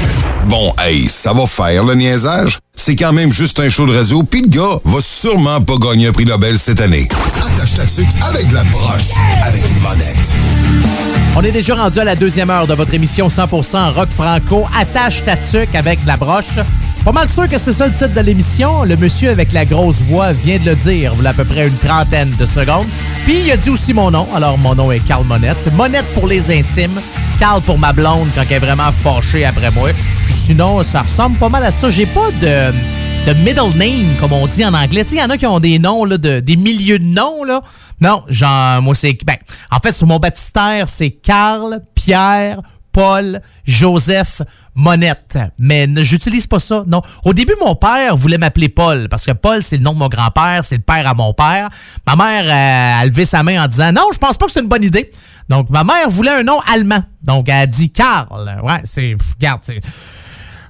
Bon, hey, ça va faire le niaisage. C'est quand même juste un show de radio, puis le gars va sûrement pas gagner un prix Nobel cette année. Attache ta tuque avec la broche, avec une monette. On est déjà rendu à la deuxième heure de votre émission 100% rock franco. Attache ta tuque avec la broche. Pas mal sûr que c'est ça le titre de l'émission. Le monsieur avec la grosse voix vient de le dire, il y a à peu près une trentaine de secondes. Puis il a dit aussi mon nom. Alors mon nom est Carl Monette. Monette pour les intimes. Carl pour ma blonde quand elle est vraiment fâchée après moi. Sinon, ça ressemble pas mal à ça. J'ai pas de de middle name, comme on dit en anglais. Il y en a qui ont des noms, là, de, des milieux de noms, là. Non, genre, moi, c'est... Ben, en fait, sur mon baptistère, c'est Carl, Pierre, Paul, Joseph, Monette. Mais j'utilise pas ça, non. Au début, mon père voulait m'appeler Paul, parce que Paul, c'est le nom de mon grand-père, c'est le père à mon père. Ma mère euh, a levé sa main en disant « Non, je pense pas que c'est une bonne idée. » Donc, ma mère voulait un nom allemand. Donc, elle a dit Carl. Ouais, c'est... Regarde.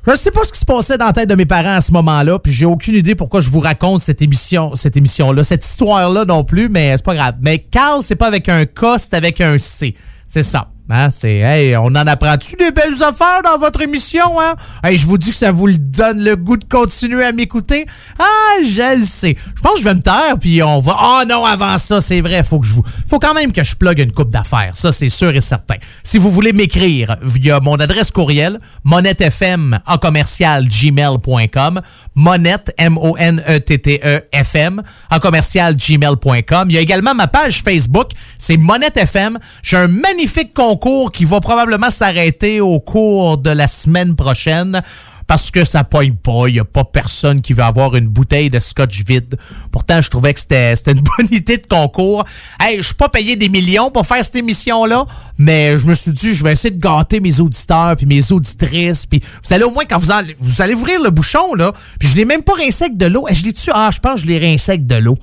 Je sais pas ce qui se passait dans la tête de mes parents à ce moment-là, puis j'ai aucune idée pourquoi je vous raconte cette émission, cette émission-là, cette histoire-là non plus, mais c'est pas grave. Mais Carl, c'est pas avec un K, c'est avec un C. C'est ça. Hein? C'est, hey, on en apprend-tu des belles affaires dans votre émission, hein? Hey, je vous dis que ça vous donne le goût de continuer à m'écouter. Ah, je le sais. Je pense que je vais me taire, puis on va. Oh non, avant ça, c'est vrai, faut que je vous. Faut quand même que je plug une coupe d'affaires. Ça, c'est sûr et certain. Si vous voulez m'écrire via mon adresse courriel, monettefm en commercial gmail.com, monette, M-O-N-E-T-T-E, FM, en commercial gmail.com. Il y a également ma page Facebook, c'est Monette FM. J'ai un magnifique concours qui va probablement s'arrêter au cours de la semaine prochaine parce que ça pogne pas. Il n'y a pas personne qui veut avoir une bouteille de scotch vide. Pourtant, je trouvais que c'était une <laughs> bonne idée de concours. Hey, je suis pas payé des millions pour faire cette émission-là, mais je me suis dit, je vais essayer de gâter mes auditeurs puis mes auditrices. Puis vous allez au moins, quand vous allez, vous allez ouvrir le bouchon, là, puis je l'ai même pas rincé de l'eau. Je l'ai dessus. Ah, je pense que je l'ai rincé de l'eau.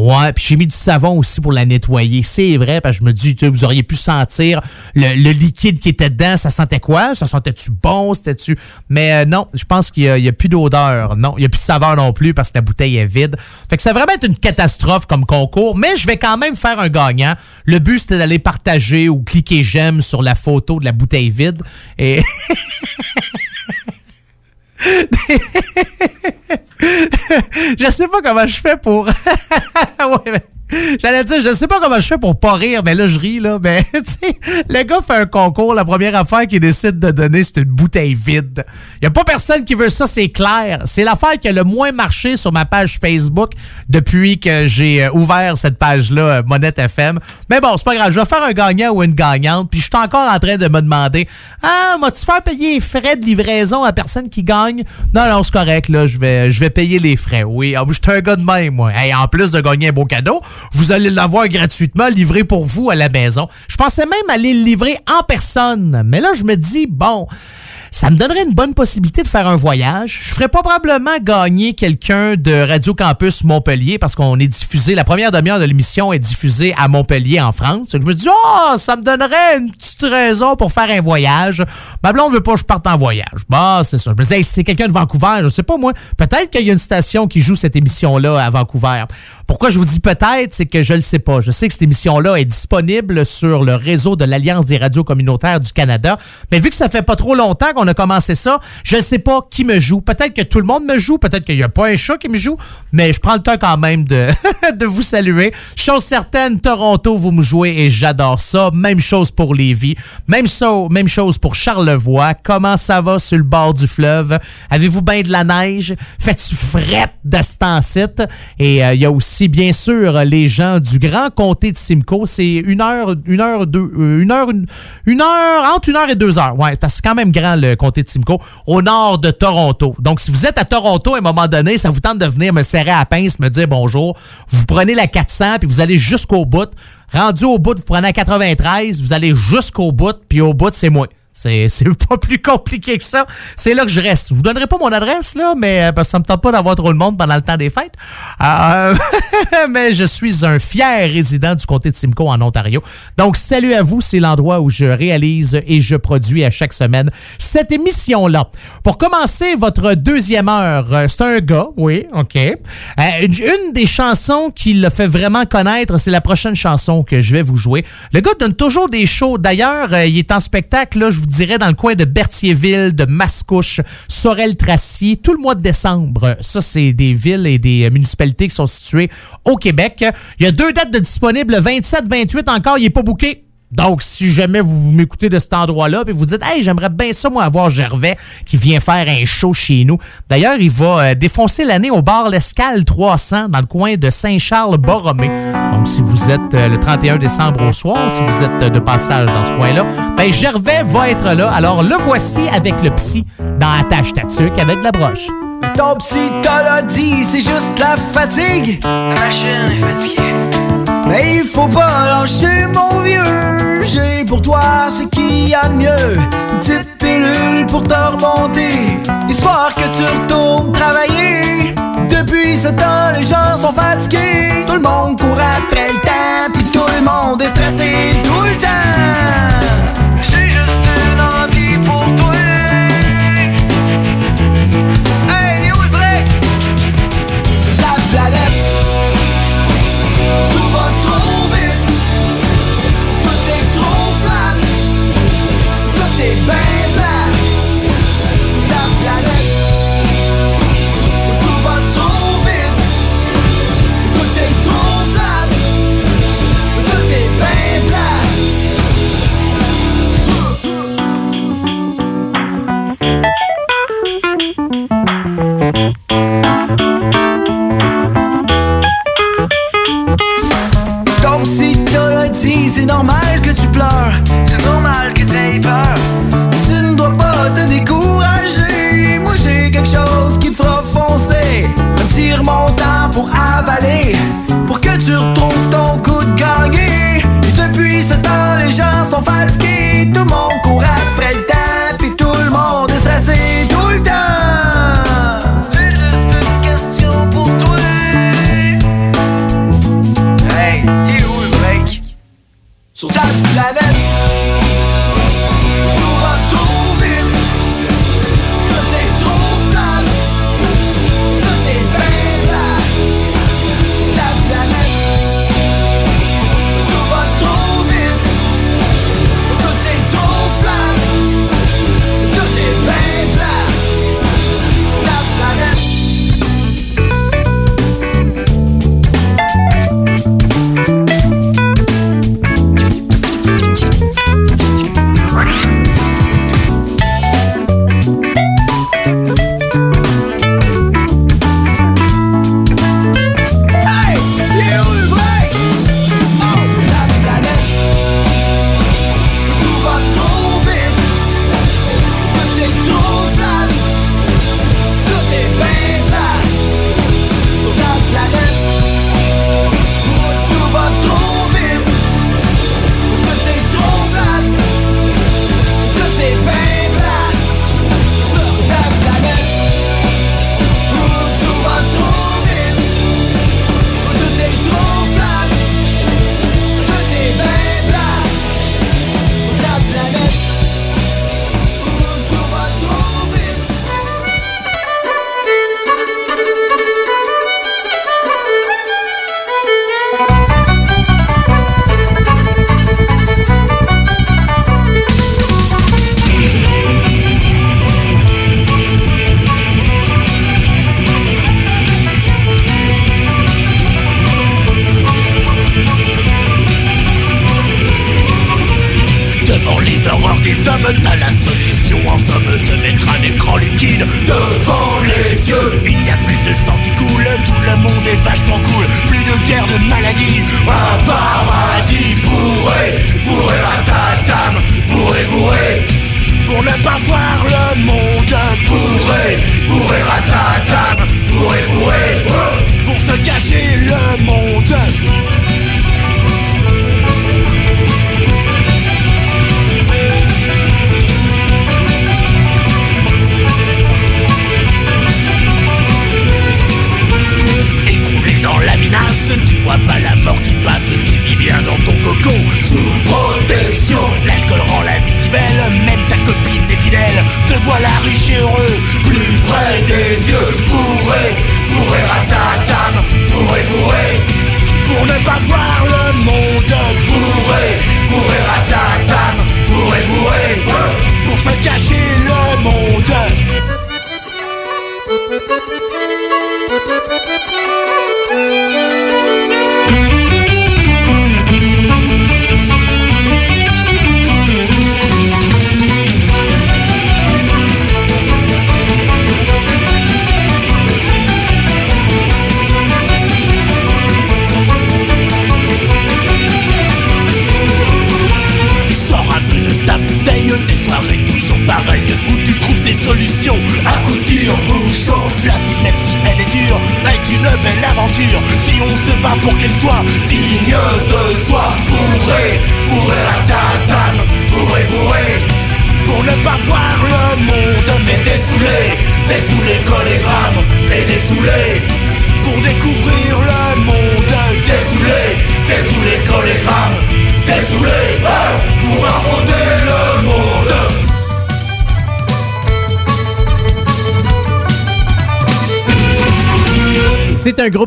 Ouais, puis j'ai mis du savon aussi pour la nettoyer. C'est vrai, parce que je me dis, tu sais, vous auriez pu sentir le, liquide qui était dedans. Ça sentait quoi? Ça sentait-tu bon? C'était-tu... Mais euh, non, je pense qu'il n'y a, plus d'odeur. Non, il n'y a plus de saveur non plus parce que la bouteille est vide. Fait que ça va vraiment être une catastrophe comme concours, mais je vais quand même faire un gagnant. Le but, c'était d'aller partager ou cliquer j'aime sur la photo de la bouteille vide. Et... <laughs> <laughs> <laughs> je sais pas comment je fais pour. <laughs> Ouais, mais J'allais dire, je sais pas comment je fais pour pas rire, mais là, je ris, là. Mais, <laughs> tu sais, le gars fait un concours. La première affaire qu'il décide de donner, c'est une bouteille vide. Y a pas personne qui veut ça, c'est clair. C'est l'affaire qui a le moins marché sur ma page Facebook depuis que j'ai euh, ouvert cette page-là, euh, Monette FM. Mais bon, c'est pas grave. Je vais faire un gagnant ou une gagnante. Puis je suis encore en train de me demander, ah, vas-tu faire payer les frais de livraison à personne qui gagne? Non, non, c'est correct, là. Je vais, je vais payer les frais. Oui, ah, je suis un gars de même, moi. Hey, en plus de gagner un beau cadeau, vous allez l'avoir gratuitement livré pour vous à la maison. Je pensais même aller le livrer en personne. Mais là, je me dis, bon, ça me donnerait une bonne possibilité de faire un voyage. Je ferais probablement gagner quelqu'un de Radio Campus Montpellier parce qu'on est diffusé, la première demi-heure de l'émission est diffusée à Montpellier en France. je me dis, oh, ça me donnerait une petite raison pour faire un voyage. Ma blonde veut pas que je parte en voyage. Bah, c'est ça. Je me disais, c'est quelqu'un de Vancouver, je sais pas moi. Peut-être qu'il y a une station qui joue cette émission-là à Vancouver. Pourquoi je vous dis peut-être, c'est que je le sais pas. Je sais que cette émission-là est disponible sur le réseau de l'Alliance des radios communautaires du Canada. Mais vu que ça fait pas trop longtemps qu'on a commencé ça, je ne sais pas qui me joue. Peut-être que tout le monde me joue, peut-être qu'il n'y a pas un chat qui me joue, mais je prends le temps quand même <laughs> de, vous saluer. Chose certaine, Toronto, vous me jouez et j'adore ça. Même chose pour Lévis. Même, même chose pour Charlevoix. Comment ça va sur le bord du fleuve? Avez-vous bien de la neige? Faites-tu frette de ce Et euh, il y a aussi bien sûr, les gens du grand comté de Simcoe. C'est une heure, une heure, deux, euh, une heure, une, heure, entre une heure et deux heures. Ouais, c'est quand même grand le comté de Simcoe, au nord de Toronto. Donc, si vous êtes à Toronto à un moment donné, ça vous tente de venir me serrer à la pince, me dire bonjour. Vous prenez la 400 puis vous allez jusqu'au bout. Rendu au bout, vous prenez la 93, vous allez jusqu'au bout, puis au bout, c'est moi. <laughs> C'est pas plus compliqué que ça. C'est là que je reste. Je vous donnerai pas mon adresse, là, mais euh, parce que ça me tente pas d'avoir trop de monde pendant le temps des fêtes. Euh, <laughs> mais je suis un fier résident du comté de Simcoe en Ontario. Donc, salut à vous. C'est l'endroit où je réalise et je produis à chaque semaine cette émission-là. Pour commencer votre deuxième heure, euh, c'est un gars, oui, OK. une des chansons qui le fait vraiment connaître, c'est la prochaine chanson que je vais vous jouer. Le gars donne toujours des shows. D'ailleurs, il est en spectacle, là, vous dirais, dans le coin de Berthierville, de Mascouche, Sorel-Tracy, tout le mois de décembre. Ça, c'est des villes et des municipalités qui sont situées au Québec. Il y a deux dates de disponibles, le 27-28 encore, il n'est pas bouqué. Donc, si jamais vous m'écoutez de cet endroit-là, puis vous dites, hey, j'aimerais bien ça, moi, avoir Gervais qui vient faire un show chez nous. D'ailleurs, il va euh, défoncer l'année au bar L'Escale 300 dans le coin de Saint-Charles-Borromé. Donc, si vous êtes euh, le 31 décembre au soir, si vous êtes euh, de passage dans ce coin-là, ben, Gervais va être là. Alors, le voici avec le psy dans Attache Tatuc avec la broche. Ton psy te dit, c'est juste la fatigue. La machine est fatiguée. Mais il faut pas lâcher mon vieux. J'ai pour toi ce qu'il y a de mieux. Une petite pilule pour te remonter Histoire que tu retournes travailler. Depuis ce temps les gens sont fatigués. Tout le monde court après le temps Puis tout le monde est stressé tout le temps pour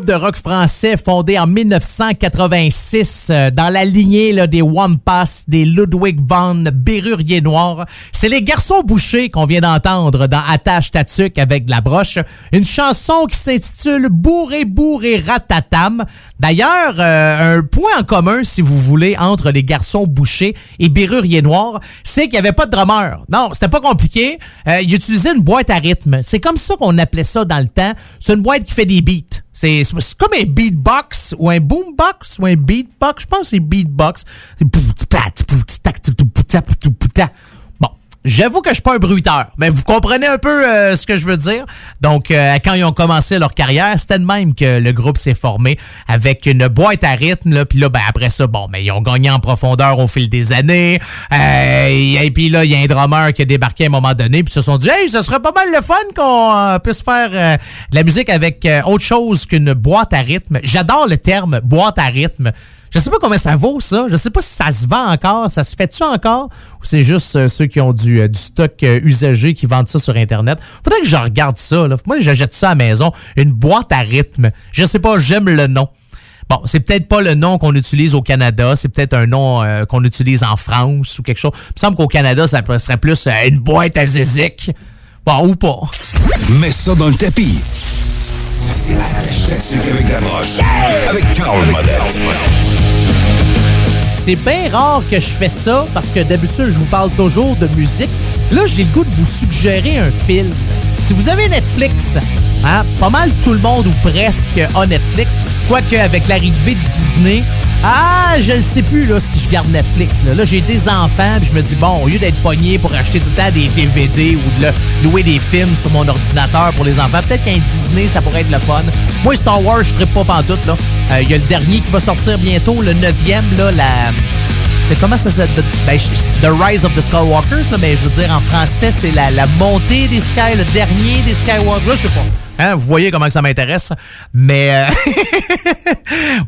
de rock français fondé en 1986 euh, dans la lignée là, des Wampas, des Ludwig van Berrurier Noir. C'est les garçons bouchés qu'on vient d'entendre dans Attache Tatuc avec de la broche. Une chanson qui s'intitule Bourré Bourré Ratatam. D'ailleurs, euh, un point en commun, si vous voulez, entre les garçons bouchés et Berrurier Noir, c'est qu'il n'y avait pas de drummer. Non, c'était pas compliqué. Euh, ils utilisaient une boîte à rythme. C'est comme ça qu'on appelait ça dans le temps. C'est une boîte qui fait des beats. C'est comme un beatbox ou un boombox ou un beatbox. Je pense que c'est beatbox. C'est j'avoue que je suis pas un bruiteur, mais vous comprenez un peu euh, ce que je veux dire. Donc, euh, quand ils ont commencé leur carrière, c'était de même que le groupe s'est formé avec une boîte à rythme. Puis là, ben, après ça, bon, mais ils ont gagné en profondeur au fil des années. Euh, et puis là, il y a un drummer qui a débarqué à un moment donné, puis se sont dit, hey, ce serait pas mal le fun qu'on euh, puisse faire euh, de la musique avec euh, autre chose qu'une boîte à rythme. J'adore le terme boîte à rythme. Je sais pas combien ça vaut, ça. Je sais pas si ça se vend encore. Ça se fait-tu encore? Ou c'est juste euh, ceux qui ont du, euh, du stock euh, usagé qui vendent ça sur Internet? Faudrait que je regarde ça. Là. Moi, j'achète ça à la maison. Une boîte à rythme. Je sais pas, j'aime le nom. Bon, c'est peut-être pas le nom qu'on utilise au Canada, c'est peut-être un nom qu'on utilise en France ou quelque chose. Il me semble qu'au Canada, ça serait plus une boîte à zizik. Bon, ou pas. Mets ça dans le tapis. C'est la avec la broche. Avec Carl. C'est bien rare que je fais ça parce que d'habitude, je vous parle toujours de musique. Là, j'ai le goût de vous suggérer un film. Si vous avez Netflix, hein, pas mal tout le monde ou presque a Netflix, quoique avec l'arrivée de Disney, ah, je ne sais plus là, si je garde Netflix. Là, j'ai des enfants, puis je me dis, bon, au lieu d'être pogné pour acheter tout le temps des DVD ou de louer des films sur mon ordinateur pour les enfants, peut-être qu'un Disney, ça pourrait être le fun. Moi, Star Wars, je ne pas pantoute. Euh, Il y a le dernier qui va sortir bientôt, le neuvième, là, la... C'est comment ça s'appelle? Ben, The Rise of the Skywalkers, là, mais je veux dire, en français, c'est la, la montée des Sky, le dernier des Skywalkers. Là, je sais pas. Hein, vous voyez comment que ça m'intéresse. Mais, euh,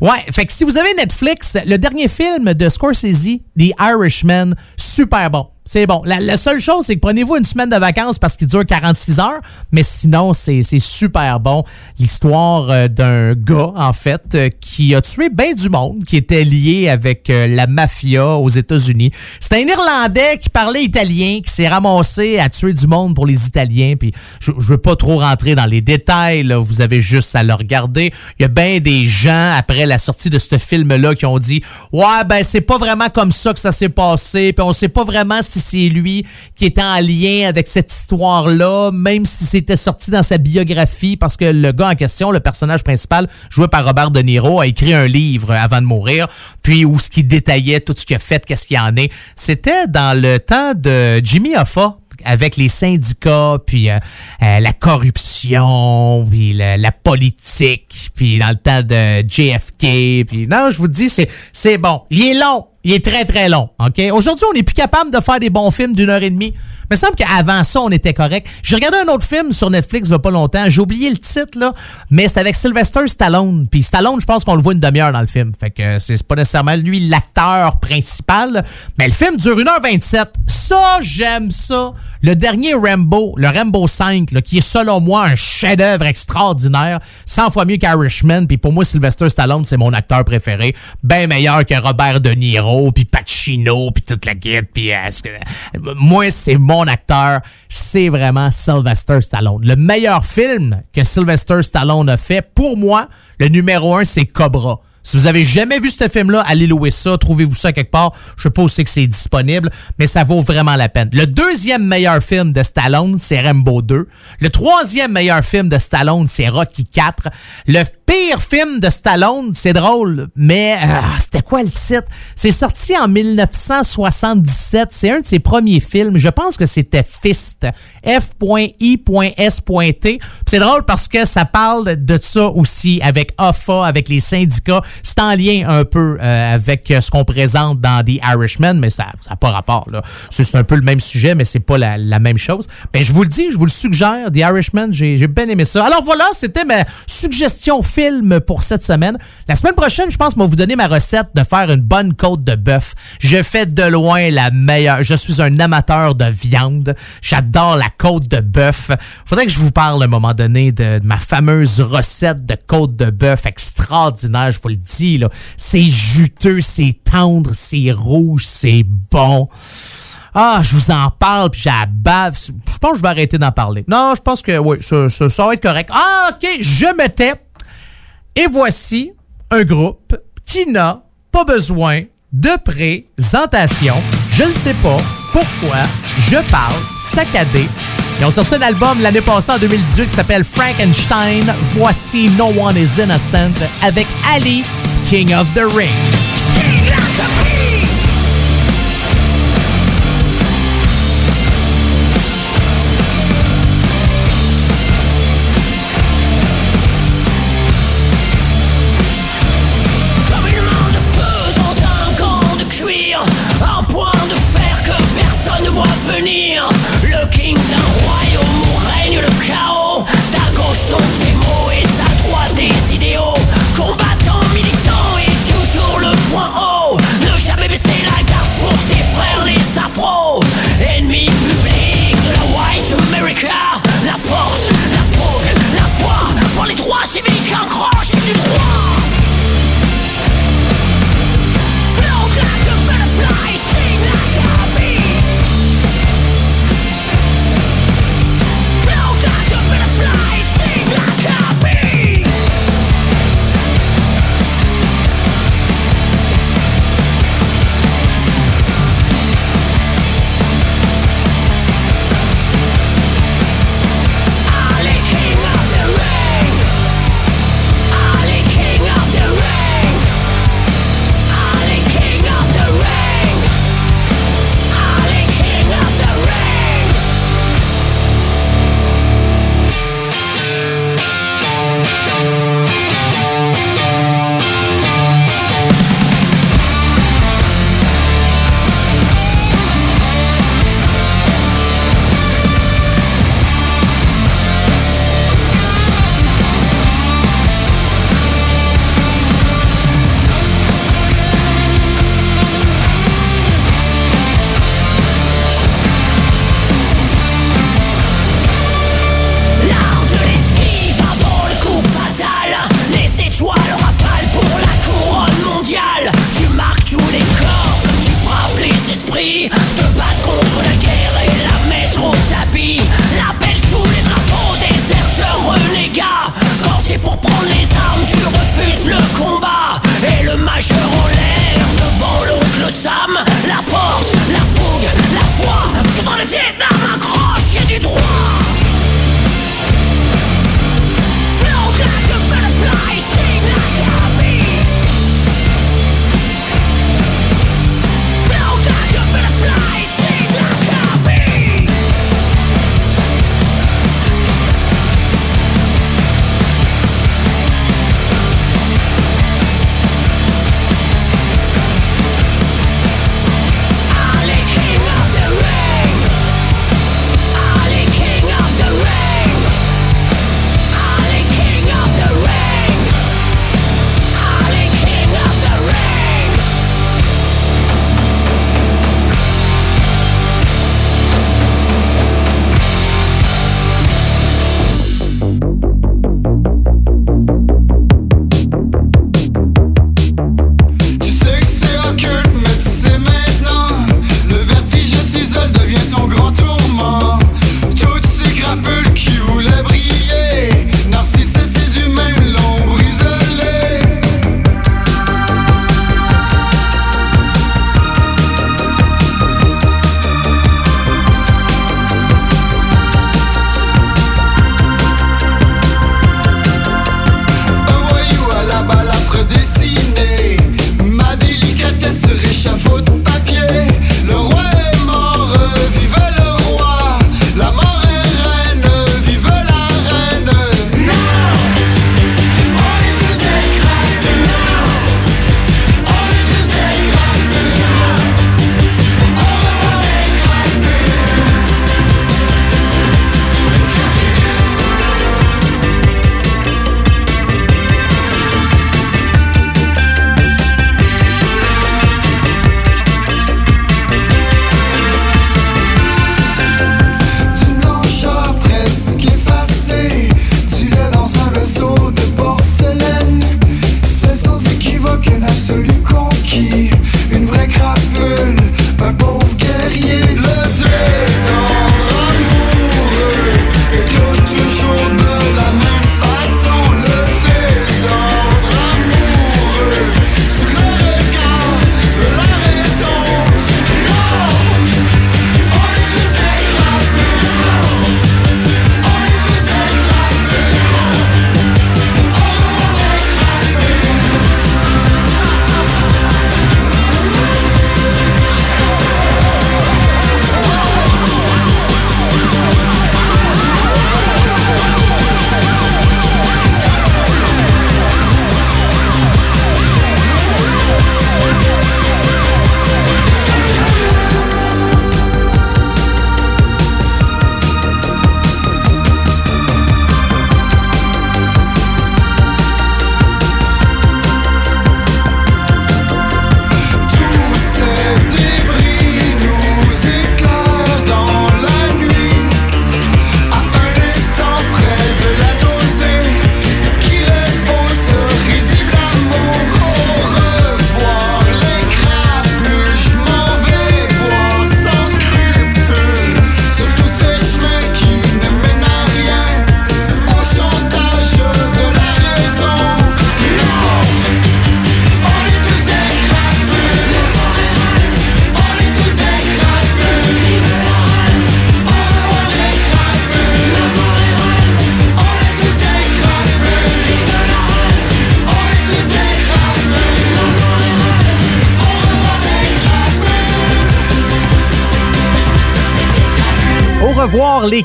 <laughs> ouais, fait que si vous avez Netflix, le dernier film de Scorsese, The Irishman, super bon. C'est bon. La, la seule chose, c'est que prenez-vous une semaine de vacances parce qu'il dure 46 heures, mais sinon, c'est super bon. L'histoire euh, d'un gars, en fait, euh, qui a tué bien du monde, qui était lié avec euh, la mafia aux États-Unis. C'est un Irlandais qui parlait italien, qui s'est ramassé à tuer du monde pour les Italiens, puis je, je veux pas trop rentrer dans les détails, là, vous avez juste à le regarder. Il y a bien des gens, après la sortie de ce film-là, qui ont dit « Ouais, ben c'est pas vraiment comme ça que ça s'est passé, puis on sait pas vraiment si c'est lui qui était en lien avec cette histoire-là, même si c'était sorti dans sa biographie, parce que le gars en question, le personnage principal, joué par Robert De Niro, a écrit un livre avant de mourir, puis où ce qui détaillait tout ce qu'il a fait, qu'est-ce qu'il en est. C'était dans le temps de Jimmy Hoffa, avec les syndicats, puis euh, euh, la corruption, puis la, la politique, puis dans le temps de JFK, puis non, je vous dis, c'est c'est bon. Il est long, il est très très long, ok? Aujourd'hui, on n'est plus capable de faire des bons films d'une heure et demie. Il me semble qu'avant ça, on était correct. J'ai regardé un autre film sur Netflix il y a pas longtemps. J'ai oublié le titre, là, mais c'est avec Sylvester Stallone. Puis Stallone, je pense qu'on le voit une demi-heure dans le film. Fait que c'est pas nécessairement lui l'acteur principal. Mais le film dure 1h27. Ça, j'aime ça. Le dernier Rambo, le Rambo 5, là, qui est selon moi un chef-d'œuvre extraordinaire, 100 fois mieux qu'Irishman. Puis pour moi, Sylvester Stallone, c'est mon acteur préféré. Bien meilleur que Robert De Niro, puis Pacino, puis toute la guide. Puis euh, moi, c'est mon acteur. C'est vraiment Sylvester Stallone. Le meilleur film que Sylvester Stallone a fait, pour moi, le numéro un, c'est Cobra. Si vous avez jamais vu ce film-là, allez louer ça, trouvez-vous ça quelque part. Je sais pas où c'est que c'est disponible, mais ça vaut vraiment la peine. Le deuxième meilleur film de Stallone, c'est Rambo 2. Le troisième meilleur film de Stallone, c'est Rocky 4. Le pire film de Stallone, c'est drôle, mais euh, c'était quoi le titre? C'est sorti en 1977. C'est un de ses premiers films. Je pense que c'était Fist. F.I.S.T. C'est drôle parce que ça parle de ça aussi avec AFA, avec les syndicats. C'est en lien un peu euh, avec ce qu'on présente dans The Irishman, mais ça n'a pas rapport. là. C'est un peu le même sujet, mais c'est pas la, même chose. Mais je vous le dis, je vous le suggère, The Irishman, j'ai bien aimé ça. Alors voilà, c'était ma suggestion film pour cette semaine. La semaine prochaine, je pense, je vais vous donner ma recette de faire une bonne côte de bœuf. Je fais de loin la meilleure. Je suis un amateur de viande. J'adore la côte de bœuf. Faudrait que je vous parle à un moment donné de, de ma fameuse recette de côte de bœuf extraordinaire. Je vous le C'est juteux, c'est tendre, c'est rouge, c'est bon. Ah, je vous en parle, puis j'abave. Je pense que je vais arrêter d'en parler. Non, je pense que oui, ça va être correct. Ah, OK, je me tais. Et voici un groupe qui n'a pas besoin de présentation. Je ne sais pas pourquoi je parle saccadé. Ils ont sorti un album l'année passée en 2018 qui s'appelle Frankenstein. Voici No One Is Innocent avec Ali, King of the Ring.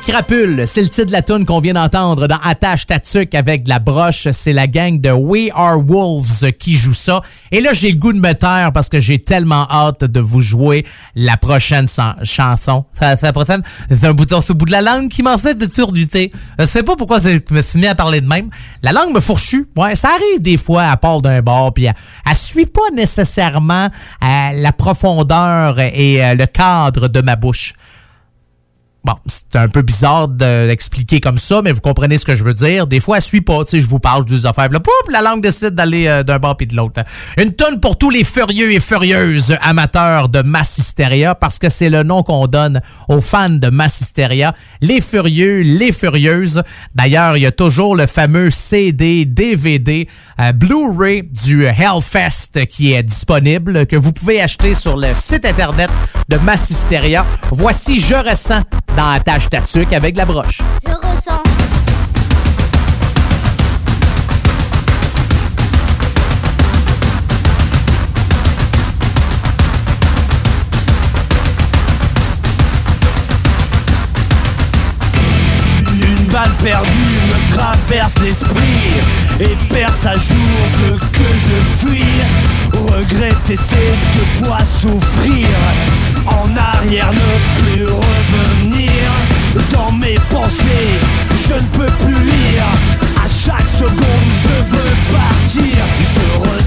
Crapule, c'est le titre de la tune qu'on vient d'entendre dans Attache Tatuc avec de la broche. C'est la gang de We Are Wolves qui joue ça. Et là, j'ai le goût de me taire parce que j'ai tellement hâte de vous jouer la prochaine chanson. Ça, la prochaine, c'est un bouton sous le bout de la langue qui m'en fait de surdité. Je sais pas pourquoi je me suis mis à parler de même. La langue me fourchue. Ouais, ça arrive des fois, à part d'un bord, puis elle, elle, suit pas nécessairement euh, la profondeur et euh, le cadre de ma bouche. Bon, c'est un peu bizarre de l'expliquer comme ça, mais vous comprenez ce que je veux dire. Des fois, elle suit pas. Tu sais, je vous parle des affaires. Là, poup, la langue décide d'aller euh, d'un bord puis de l'autre. Une tonne pour tous les furieux et furieuses amateurs de Mass Hysteria, parce que c'est le nom qu'on donne aux fans de Mass Hysteria. Les furieux, les furieuses. D'ailleurs, il y a toujours le fameux CD, DVD, euh, Blu-ray du Hellfest qui est disponible, que vous pouvez acheter sur le site internet de Mass Hysteria. Voici Je ressens dans la tâche Tatuc avec la broche. Je ressens. Une balle perdue me traverse l'esprit et perce à jour ce que je fuis. Regretter c'est deux fois souffrir. En arrière ne plus revenir. Je veux partir. Je ressens,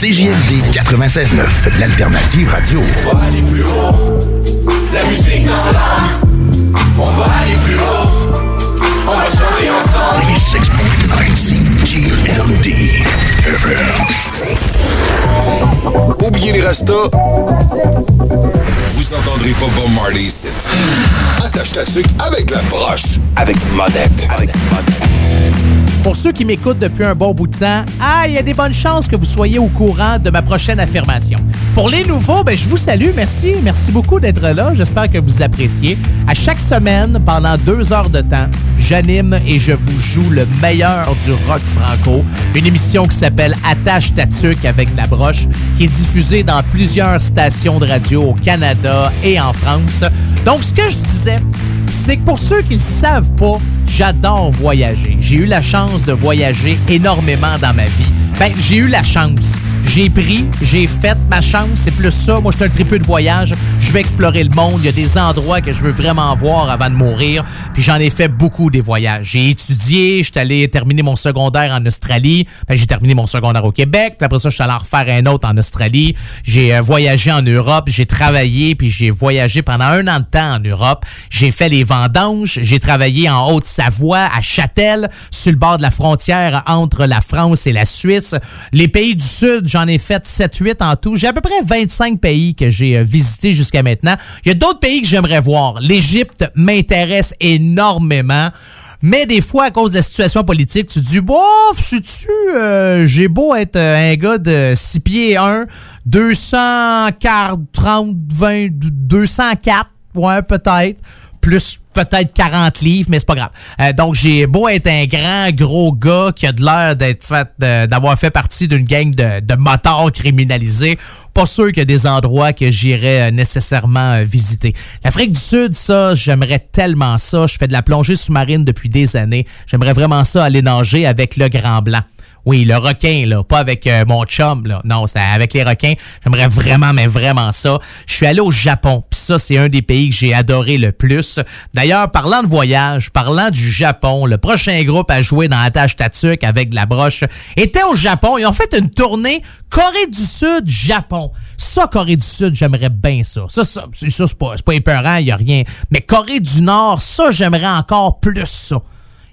CJMD 96.9, l'alternative radio. On va aller plus haut, la musique dans l'âme. On va aller plus haut, on va chanter ensemble. 96.9 CJMD Oubliez les rastas. Vous entendrez pas Bob Marley ici. Attache ta tuque avec la broche. Avec modette. Avec modette. Pour ceux qui m'écoutent depuis un bon bout de temps, ah, il y a des bonnes chances que vous soyez au courant de ma prochaine affirmation. Pour les nouveaux, ben, je vous salue. Merci. Merci beaucoup d'être là. J'espère que vous appréciez. À chaque semaine, pendant deux heures de temps, j'anime et je vous joue le meilleur du rock franco. Une émission qui s'appelle Attache ta avec la broche, qui est diffusée dans plusieurs stations de radio au Canada et en France. Donc, ce que je disais, c'est que pour ceux qui ne savent pas, j'adore voyager. J'ai eu la chance de voyager énormément dans ma vie. Ben, j'ai eu la chance. J'ai pris, j'ai fait ma chance, c'est plus ça. Moi, je suis un tripeux de voyage. Je vais explorer le monde. Il y a des endroits que je veux vraiment voir avant de mourir. Puis j'en ai fait beaucoup des voyages. J'ai étudié, je suis allé terminer mon secondaire en Australie. Ben, j'ai terminé mon secondaire au Québec. Puis après ça, je suis allé en refaire un autre en Australie. J'ai euh, voyagé en Europe, j'ai travaillé, puis j'ai voyagé pendant un an de temps en Europe. J'ai fait les vendanges, j'ai travaillé en Haute-Savoie, à Châtel, sur le bord de la frontière entre la France et la Suisse. Les pays du Sud, j'en ai fait 7-8 en tout. J'ai à peu près 25 pays que j'ai euh, visités jusqu'à maintenant. Il y a d'autres pays que j'aimerais voir. L'Égypte m'intéresse énormément. Mais des fois, à cause de la situation politique, tu te dis, bof, sais-tu, euh, j'ai beau être euh, un gars de 6 pieds 1, 240, 30, 20, 204, ouais, peut-être, plus peut-être 40 livres, mais c'est pas grave. Euh, donc, j'ai beau être un grand, gros gars qui a de l'air d'être fait, d'avoir fait partie d'une gang de, de motards criminalisés. Pas sûr qu'il y a des endroits que j'irais euh, nécessairement euh, visiter. L'Afrique du Sud, ça, j'aimerais tellement ça. Je fais de la plongée sous-marine depuis des années. J'aimerais vraiment ça aller nager avec le grand blanc. Oui, le requin, là, pas avec euh, mon chum, là. Non, c'est avec les requins. J'aimerais vraiment, mais vraiment ça. Je suis allé au Japon, puis ça, c'est un des pays que j'ai adoré le plus. D'ailleurs, parlant de voyage, parlant du Japon, le prochain groupe à jouer dans Attache Tatuc avec de la broche était au Japon. Ils ont fait une tournée Corée du Sud, Japon. Ça, Corée du Sud, j'aimerais bien ça. Ça, ça, c'est pas, pas épeurant, il a rien. Mais Corée du Nord, ça, j'aimerais encore plus ça.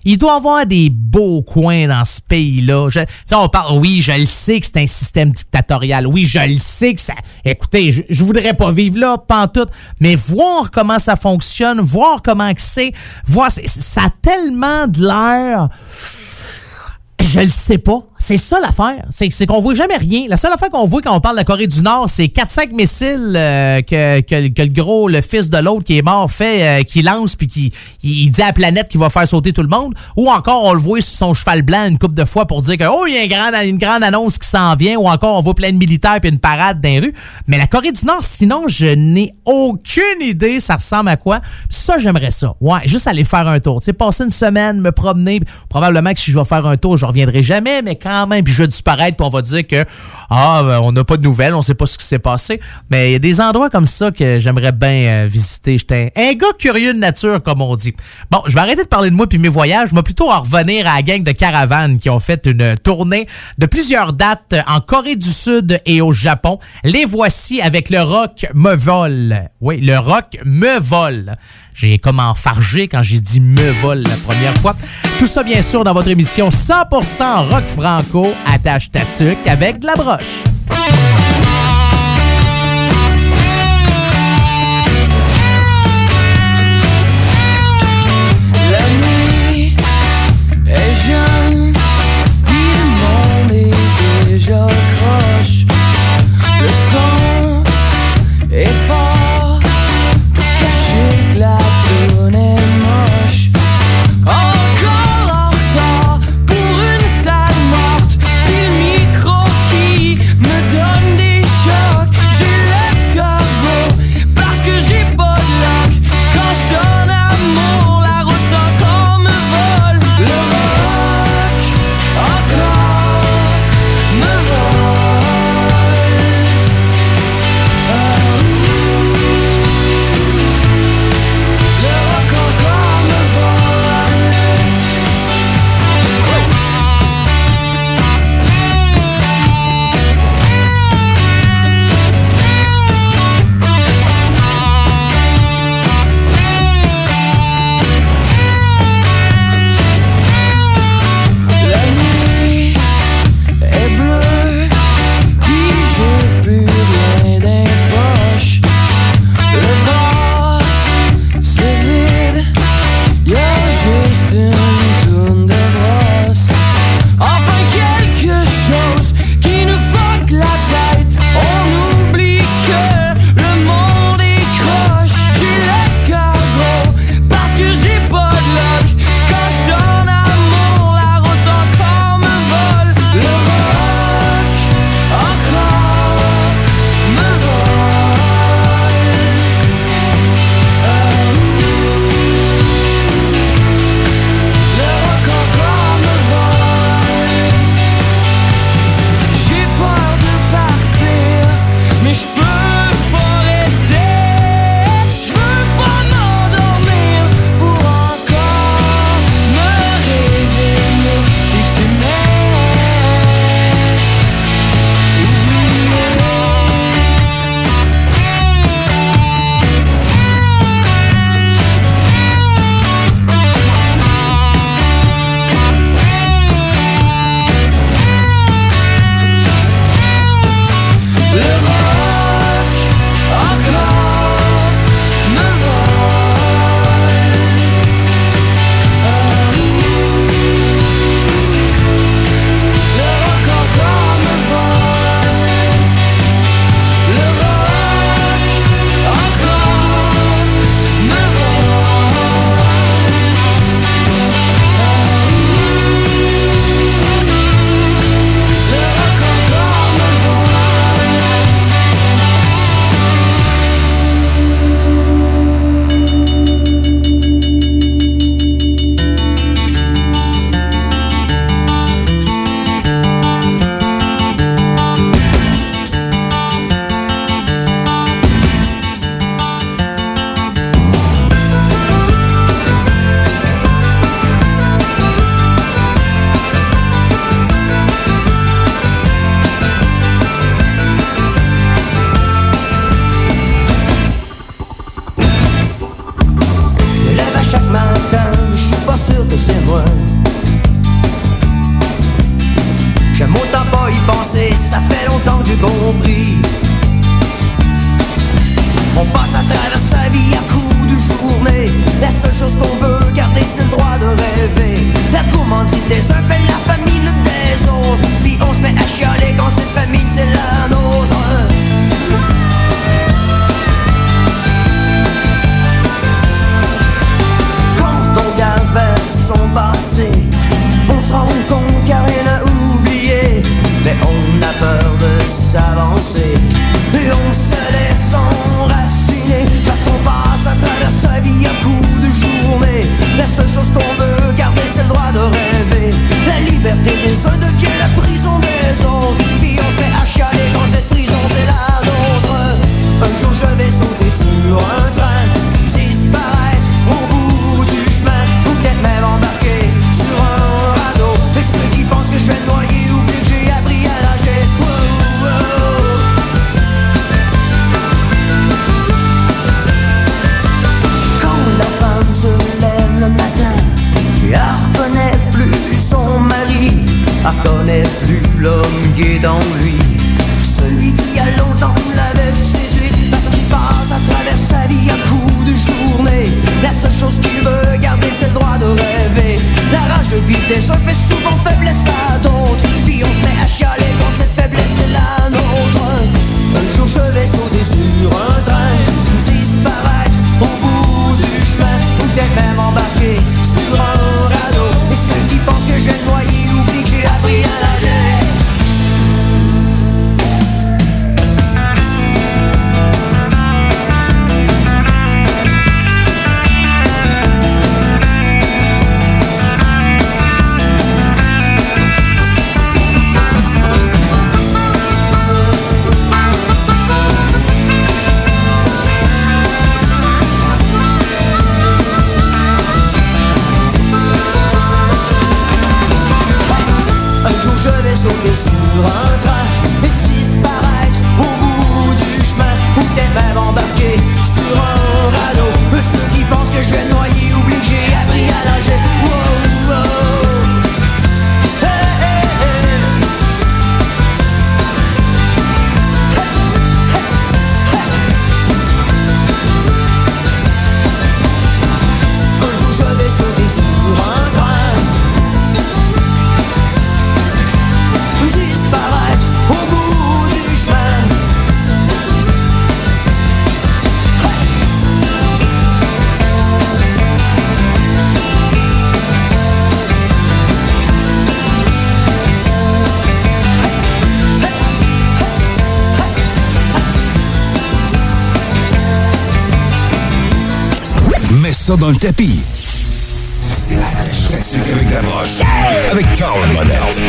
Il doit avoir des beaux coins dans ce pays-là. On parle, oui, je le sais que c'est un système dictatorial. Oui, je le sais que ça. Écoutez, je, voudrais pas vivre là, pantoute, mais voir comment ça fonctionne, voir comment c'est, voir, ça a tellement de l'air. Je le sais pas. C'est ça l'affaire. C'est c'est qu'on voit jamais rien. La seule affaire qu'on voit quand on parle de la Corée du Nord, c'est 4-5 missiles euh, que, que, que le gros, le fils de l'autre qui est mort fait, euh, qui lance puis qui il, dit à la planète qu'il va faire sauter tout le monde. Ou encore on le voit sur son cheval blanc une couple de fois pour dire que oh il y a une grande, une grande annonce qui s'en vient. Ou encore on voit plein de militaires puis une parade dans les rues. Mais la Corée du Nord, sinon je n'ai aucune idée ça ressemble à quoi. Ça j'aimerais ça. Ouais, juste aller faire un tour. Tu sais, passer une semaine, me promener. Probablement que si je vais faire un tour, je reviendrai jamais, mais puis je vais disparaître, puis on va dire que ah, ben, on n'a pas de nouvelles, on sait pas ce qui s'est passé. Mais il y a des endroits comme ça que j'aimerais bien euh, visiter. J'étais un gars curieux de nature, comme on dit. Bon, je vais arrêter de parler de moi puis mes voyages. Je vais plutôt en revenir à la gang de caravanes qui ont fait une tournée de plusieurs dates en Corée du Sud et au Japon. Les voici avec le rock me vole. Oui, le rock me vole. J'ai comme enfargé quand j'ai dit me vole la première fois. Tout ça, bien sûr, dans votre émission 100% rock franco, attache ta tuque avec de la broche. Avec Carl Monette.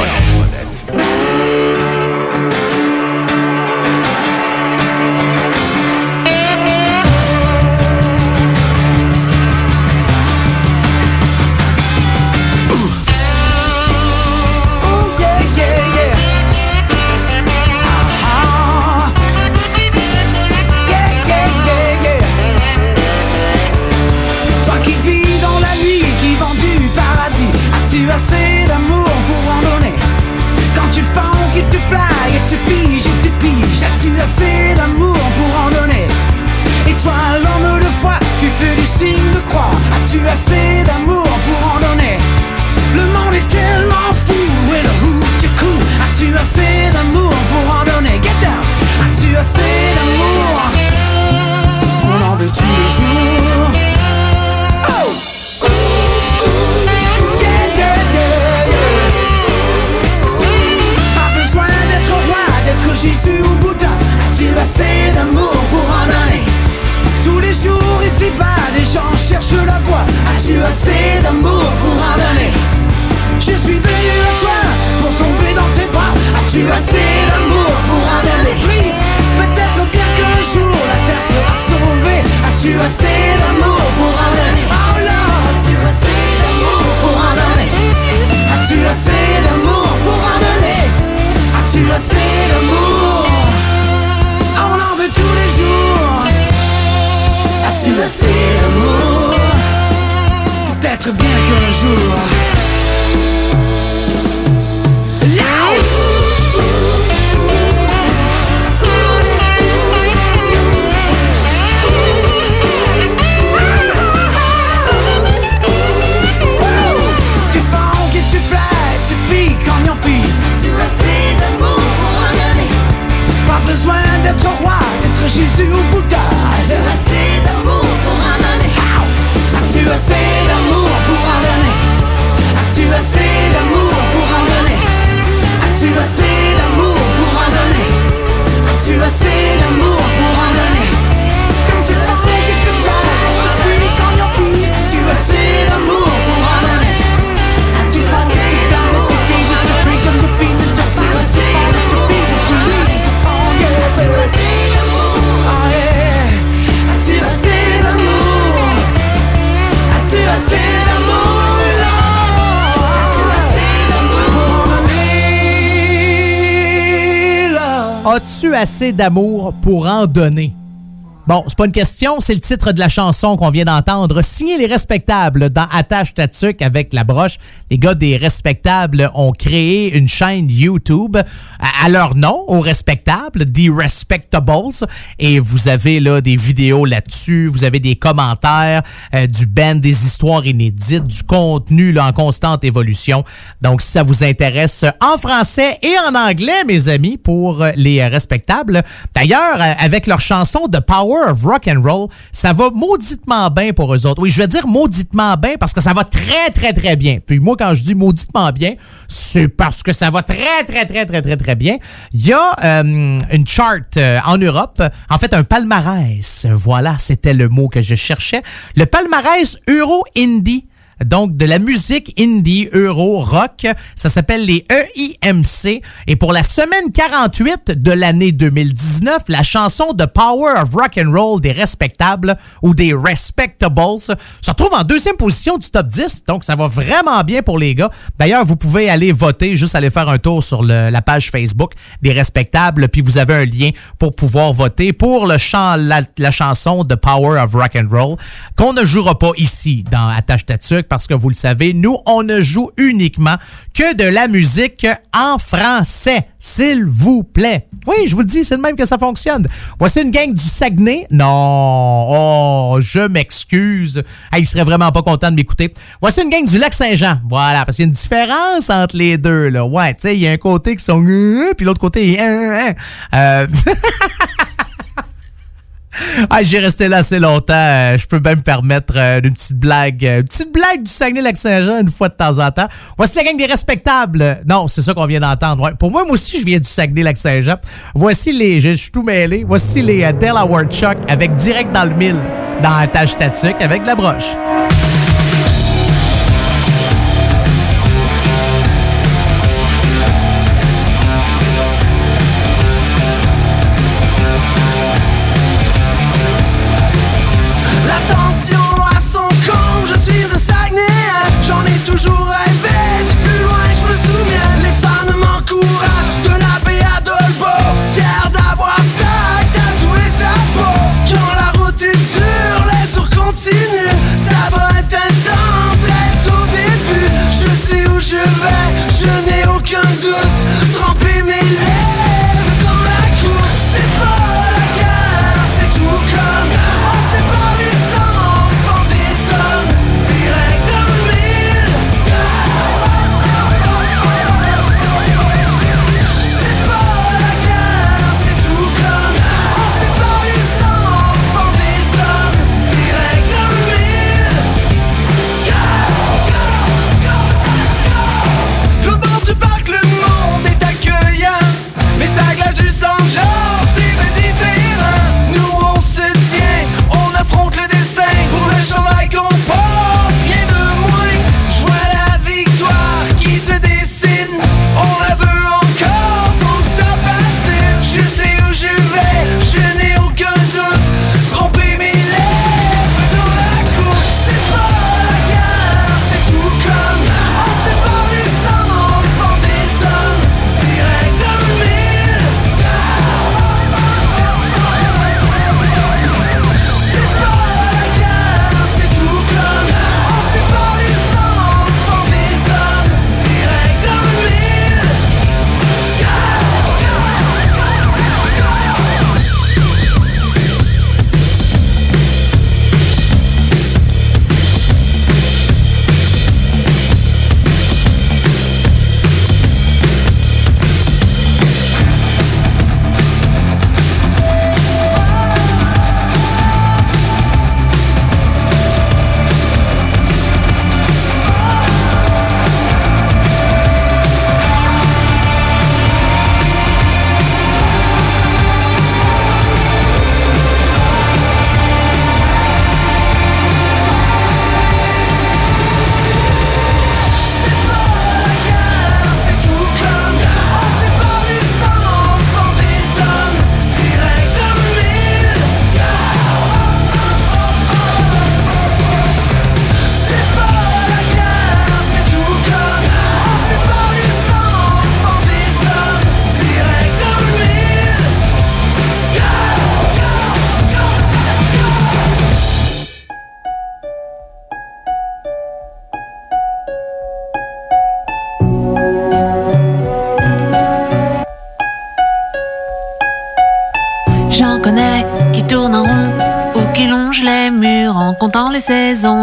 et tu piges et tu piges. As-tu assez d'amour pour en donner? Et toi l'homme de foi, tu fais du signe de croix. As-tu assez d'amour pour en donner? Le monde est tellement fou et le roux tu cours As-tu assez d'amour pour en donner? Get down. As-tu assez d'amour assez d'amour pour en aller Tous les jours ici-bas, des gens cherchent la voie. As-tu assez d'amour pour en aller Je suis venu à toi pour tomber dans tes bras. As-tu assez d'amour pour en aller Please, peut-être bien qu'un jour la terre sera sauvée. As-tu assez Tu as assez de mots. Peut-être bien qu'un jour. Tu fonces, tu plais, tu vis comme un fils. Tu as assez de mots, pas besoin d'être roi, d'être Jésus ou Bouddha. Tu As-tu assez d'amour pour un donner? As-tu assez d'amour pour un donner? As-tu assez As-tu assez d'amour pour en donner? Bon, c'est pas une question, c'est le titre de la chanson qu'on vient d'entendre. Signé les respectables dans Attache Tatuc avec la broche. Les gars des respectables ont créé une chaîne YouTube à, leur nom, aux respectables, The Respectables. Et vous avez là des vidéos là-dessus, vous avez des commentaires, euh, du band, des histoires inédites, du contenu là, en constante évolution. Donc, si ça vous intéresse en français et en anglais, mes amis, pour euh, les euh, respectables. D'ailleurs, avec leur chanson The Power of Rock and Roll, ça va mauditement bien pour eux autres. Oui, je vais dire mauditement bien parce que ça va très, très, très bien. Puis moi, quand je dis mauditement bien, c'est parce que ça va très, très, très, très, très, très bien. Il y a euh, une chart euh, en Europe, en fait un palmarès. Voilà, c'était le mot que je cherchais. Le palmarès Euro Indie donc de la musique indie, euro, rock. Ça s'appelle les EIMC. Et pour la semaine 48 de l'année 2019, la chanson de Power of Rock and Roll des Respectables ou des Respectables se retrouve en deuxième position du top 10. Donc ça va vraiment bien pour les gars. D'ailleurs, vous pouvez aller voter, juste aller faire un tour sur la page Facebook des Respectables, puis vous avez un lien pour pouvoir voter pour le chant, la, chanson de Power of Rock and Roll qu'on ne jouera pas ici dans Attache Tatuc parce que vous le savez, nous, on ne joue uniquement que de la musique en français, s'il vous plaît. Oui, je vous le dis, c'est de même que ça fonctionne. Voici une gang du Saguenay. Non, oh, je m'excuse. Ah, il serait vraiment pas content de m'écouter. Voici une gang du Lac-Saint-Jean. Voilà, parce qu'il y a une différence entre les deux, là. Ouais, tu sais, il y a un côté qui sont... Puis l'autre côté... Euh, <laughs> <laughs> J'ai resté là assez longtemps. Euh, Je peux même me permettre euh, une petite blague. euh, Une petite blague du Saguenay-Lac-Saint-Jean une fois de temps en temps. Voici la gang des respectables. Non, c'est ça qu'on vient d'entendre. Pour moi, moi aussi, je viens du Saguenay-Lac-Saint-Jean. Voici les... Je suis tout mêlé. Voici les Delaware Chuck avec Direct dans le mille dans un tâche statique avec la broche.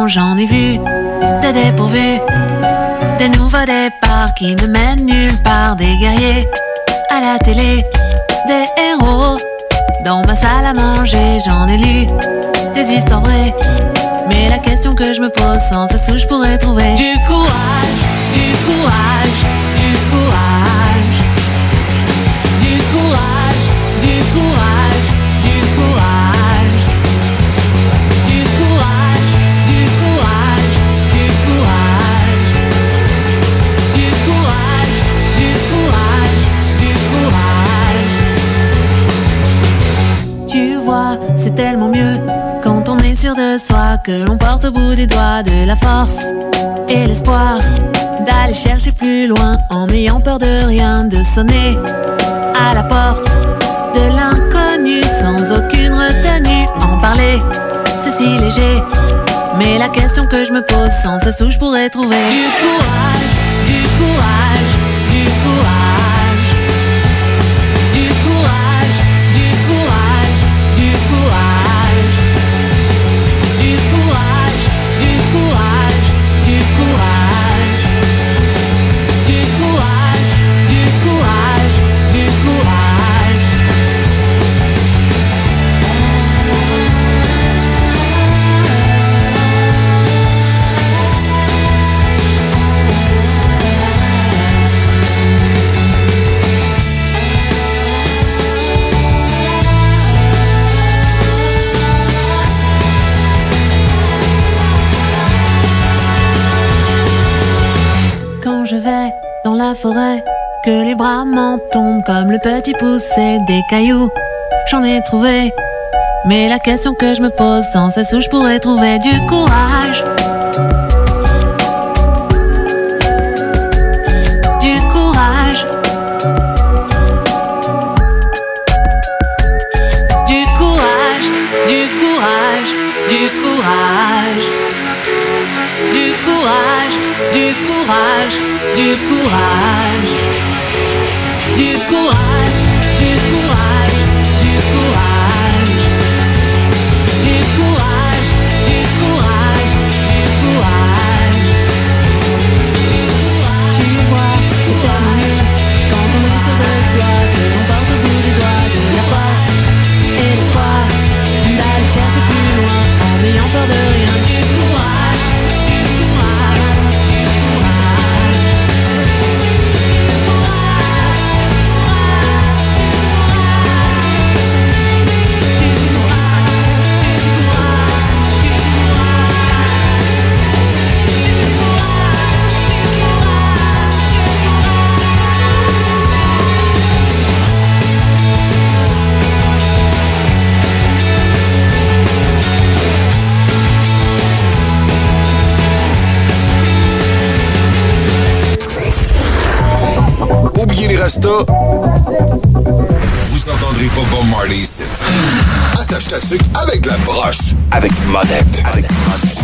J'en ai vu des dépourvus, des nouveaux départs qui ne mènent nulle part. Des guerriers à la télé, des héros dans ma salle à manger. J'en ai lu des histoires vraies. Mais la question que je me pose sans ce sou, je pourrais trouver du courage, du courage, du courage, c'est tellement mieux quand on est sûr de soi que l'on porte au bout des doigts de la force et l'espoir d'aller chercher plus loin en n'ayant peur de rien, de sonner à la porte de l'inconnu sans aucune retenue. En parler, c'est si léger. Mais la question que je me pose sans ce sou, je pourrais trouver du courage, du courage, que les bras m'en tombent comme le petit poussé des cailloux, j'en ai trouvé. Mais la question que je me pose sans cesse où je pourrais trouver du courage. truc avec la broche, avec monette. Avec monette.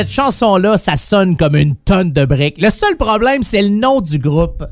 Cette chanson-là, ça sonne comme une tonne de briques. Le seul problème, c'est le nom du groupe.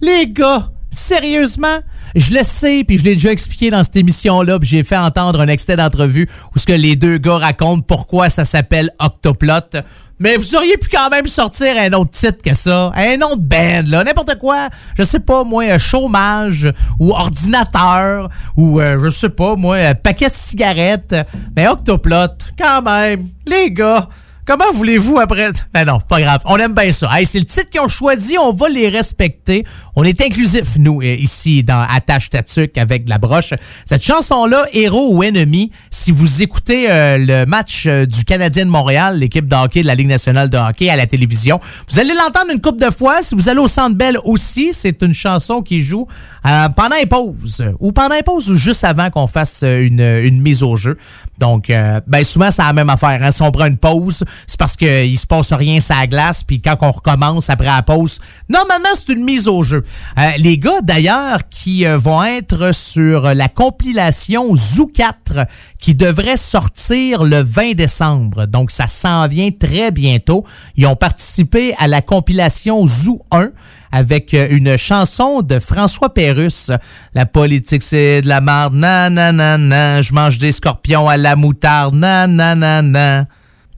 Les gars, sérieusement, je le sais, puis je l'ai déjà expliqué dans cette émission-là, puis j'ai fait entendre un extrait d'entrevue où ce que les deux gars racontent pourquoi ça s'appelle Octoplot. Mais vous auriez pu quand même sortir un autre titre que ça, un de band, là, n'importe quoi. Je sais pas, moi, chômage ou ordinateur ou euh, je sais pas, moi, paquet de cigarettes. Mais Octoplot, quand même, les gars. Comment voulez-vous après... Ben non, pas grave. On aime bien ça. Hey, c'est le titre qu'ils ont choisi. On va les respecter. On est inclusif, nous, euh, ici, dans Attache Tatuc avec la broche. Cette chanson-là, Héros ou Ennemi, si vous écoutez euh, le match euh, du Canadien de Montréal, l'équipe de hockey de la Ligue nationale de hockey à la télévision, vous allez l'entendre une couple de fois. Si vous allez au Centre Bell aussi, c'est une chanson qui joue pendant les pauses. Ou pendant les pauses ou juste avant qu'on fasse une, mise au jeu. Donc, ben souvent, c'est la même affaire. Hein. Si on prend une pause, c'est parce qu'il se passe rien la glace. Puis quand on recommence après la pause, normalement, c'est une mise au jeu. Euh, les gars, d'ailleurs, qui euh, vont être sur la compilation Zoo 4, qui devrait sortir le 20 décembre. Donc, ça s'en vient très bientôt. Ils ont participé à la compilation Zoo 1 avec euh, une chanson de François Pérusse. La politique, c'est de la marde. Nan, nan, nan, nan. Je mange des scorpions à la moutarde. Nan, nan, nan, nan.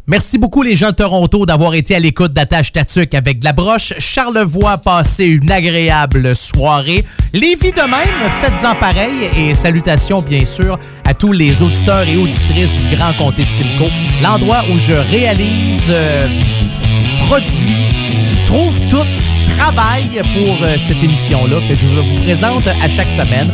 Merci beaucoup les gens de Toronto d'avoir été à l'écoute d'Attache Tatuc avec de la broche. Charlevoix, passez une agréable soirée. Lévis de même, faites-en pareil et salutations bien sûr à tous les auditeurs et auditrices du Grand Comté de Simcoe, l'endroit où je réalise, euh, produis, trouve tout, travaille pour euh, cette émission-là que je vous présente à chaque semaine.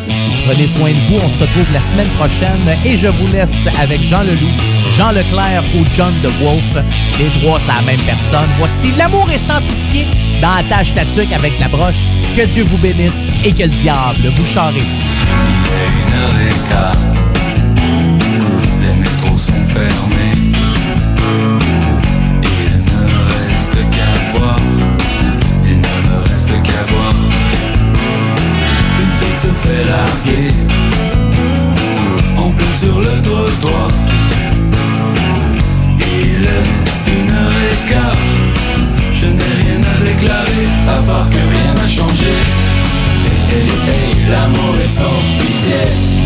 Prenez soin de vous, on se retrouve la semaine prochaine et je vous laisse avec Jean Leloup, Jean Leclerc ou John de Wolf. Les trois, c'est la même personne. Voici L'amour est sans pitié dans la tâche tatuc avec la broche. Que Dieu vous bénisse et que le diable vous charisse. une et quart. Les sont fermés. Fait larguer. En plein sur le trottoir. Il est une heure et quart. Je n'ai rien à déclarer, à part que rien n'a changé. Hey, l'amour est sans